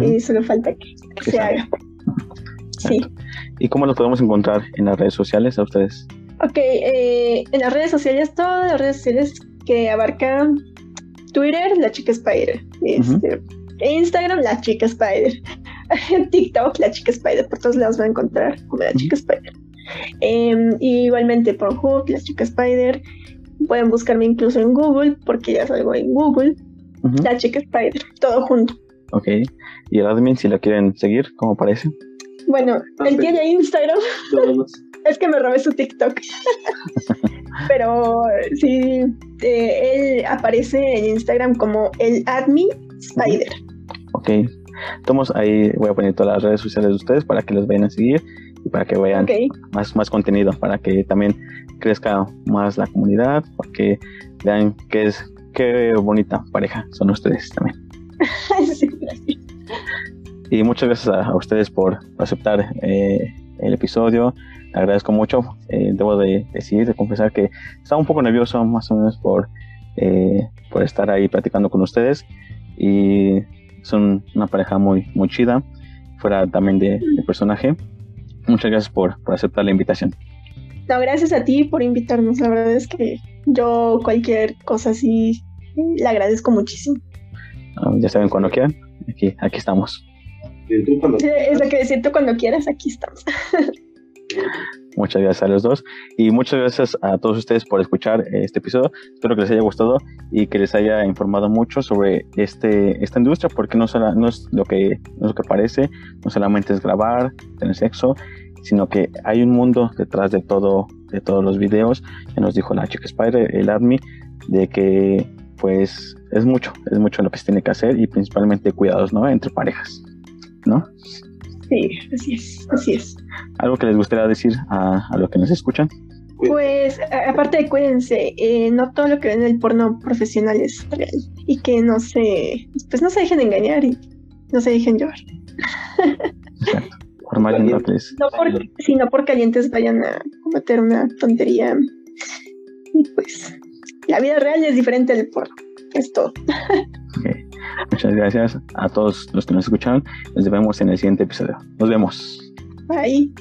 Y solo falta que, se haga. Sí. ¿Y cómo lo podemos encontrar en las redes sociales a ustedes? Ok, eh, en las redes sociales, todas las redes sociales que abarcan Twitter, la chica Spider. Este, Instagram, la chica Spider. TikTok, la chica Spider. Por todos lados va a encontrar como la chica Spider. Em, igualmente por Hook, la chica Spider. Pueden buscarme incluso en Google, porque ya salgo en Google. La chica Spider, todo junto. Ok. ¿Y el admin, si la quieren seguir, cómo parece? Bueno, él tiene Instagram. es que me robé su TikTok. Pero sí, eh, él aparece en Instagram como el admin Spider. Ok. Entonces ahí voy a poner todas las redes sociales de ustedes para que los vayan a seguir y para que vean más, más contenido, para que también crezca más la comunidad, para que vean qué es qué bonita pareja son ustedes también. y muchas gracias a, ustedes por aceptar eh, el episodio. agradezco mucho. Eh, debo de decir, de confesar que estaba un poco nervioso más o menos por, eh, por estar ahí platicando con ustedes. Y son una pareja muy, muy chida, fuera también de, de personaje. Muchas gracias por, aceptar la invitación. No, gracias a ti por invitarnos. La verdad es que yo cualquier cosa así le agradezco muchísimo. Ah, ya saben, cuando quieran, aquí, aquí estamos. Es lo que decir tú cuando quieras, aquí estamos. Muchas gracias a los dos y muchas gracias a todos ustedes por escuchar este episodio. Espero que les haya gustado y que les haya informado mucho sobre este, esta industria, porque no, no, es lo que, no es lo que parece, no solamente es grabar, tener sexo, sino que hay un mundo detrás de todo, de todos los videos. Ya nos dijo la chica Spider, el ADMI, de que pues es mucho, es mucho lo que se tiene que hacer y principalmente cuidados, ¿no? Entre parejas, ¿no? Sí, así es, así es. ¿Algo que les gustaría decir a, a los que nos escuchan? Pues aparte de cuídense, eh, no todo lo que ven en el porno profesional es real y que no se, pues no se dejen engañar y no se dejen llevar. Exacto. Por no, por, sino por calientes vayan a cometer una tontería. Y pues la vida real es diferente del porno. Es todo. Muchas gracias a todos los que nos escucharon. Nos vemos en el siguiente episodio. Nos vemos. Bye.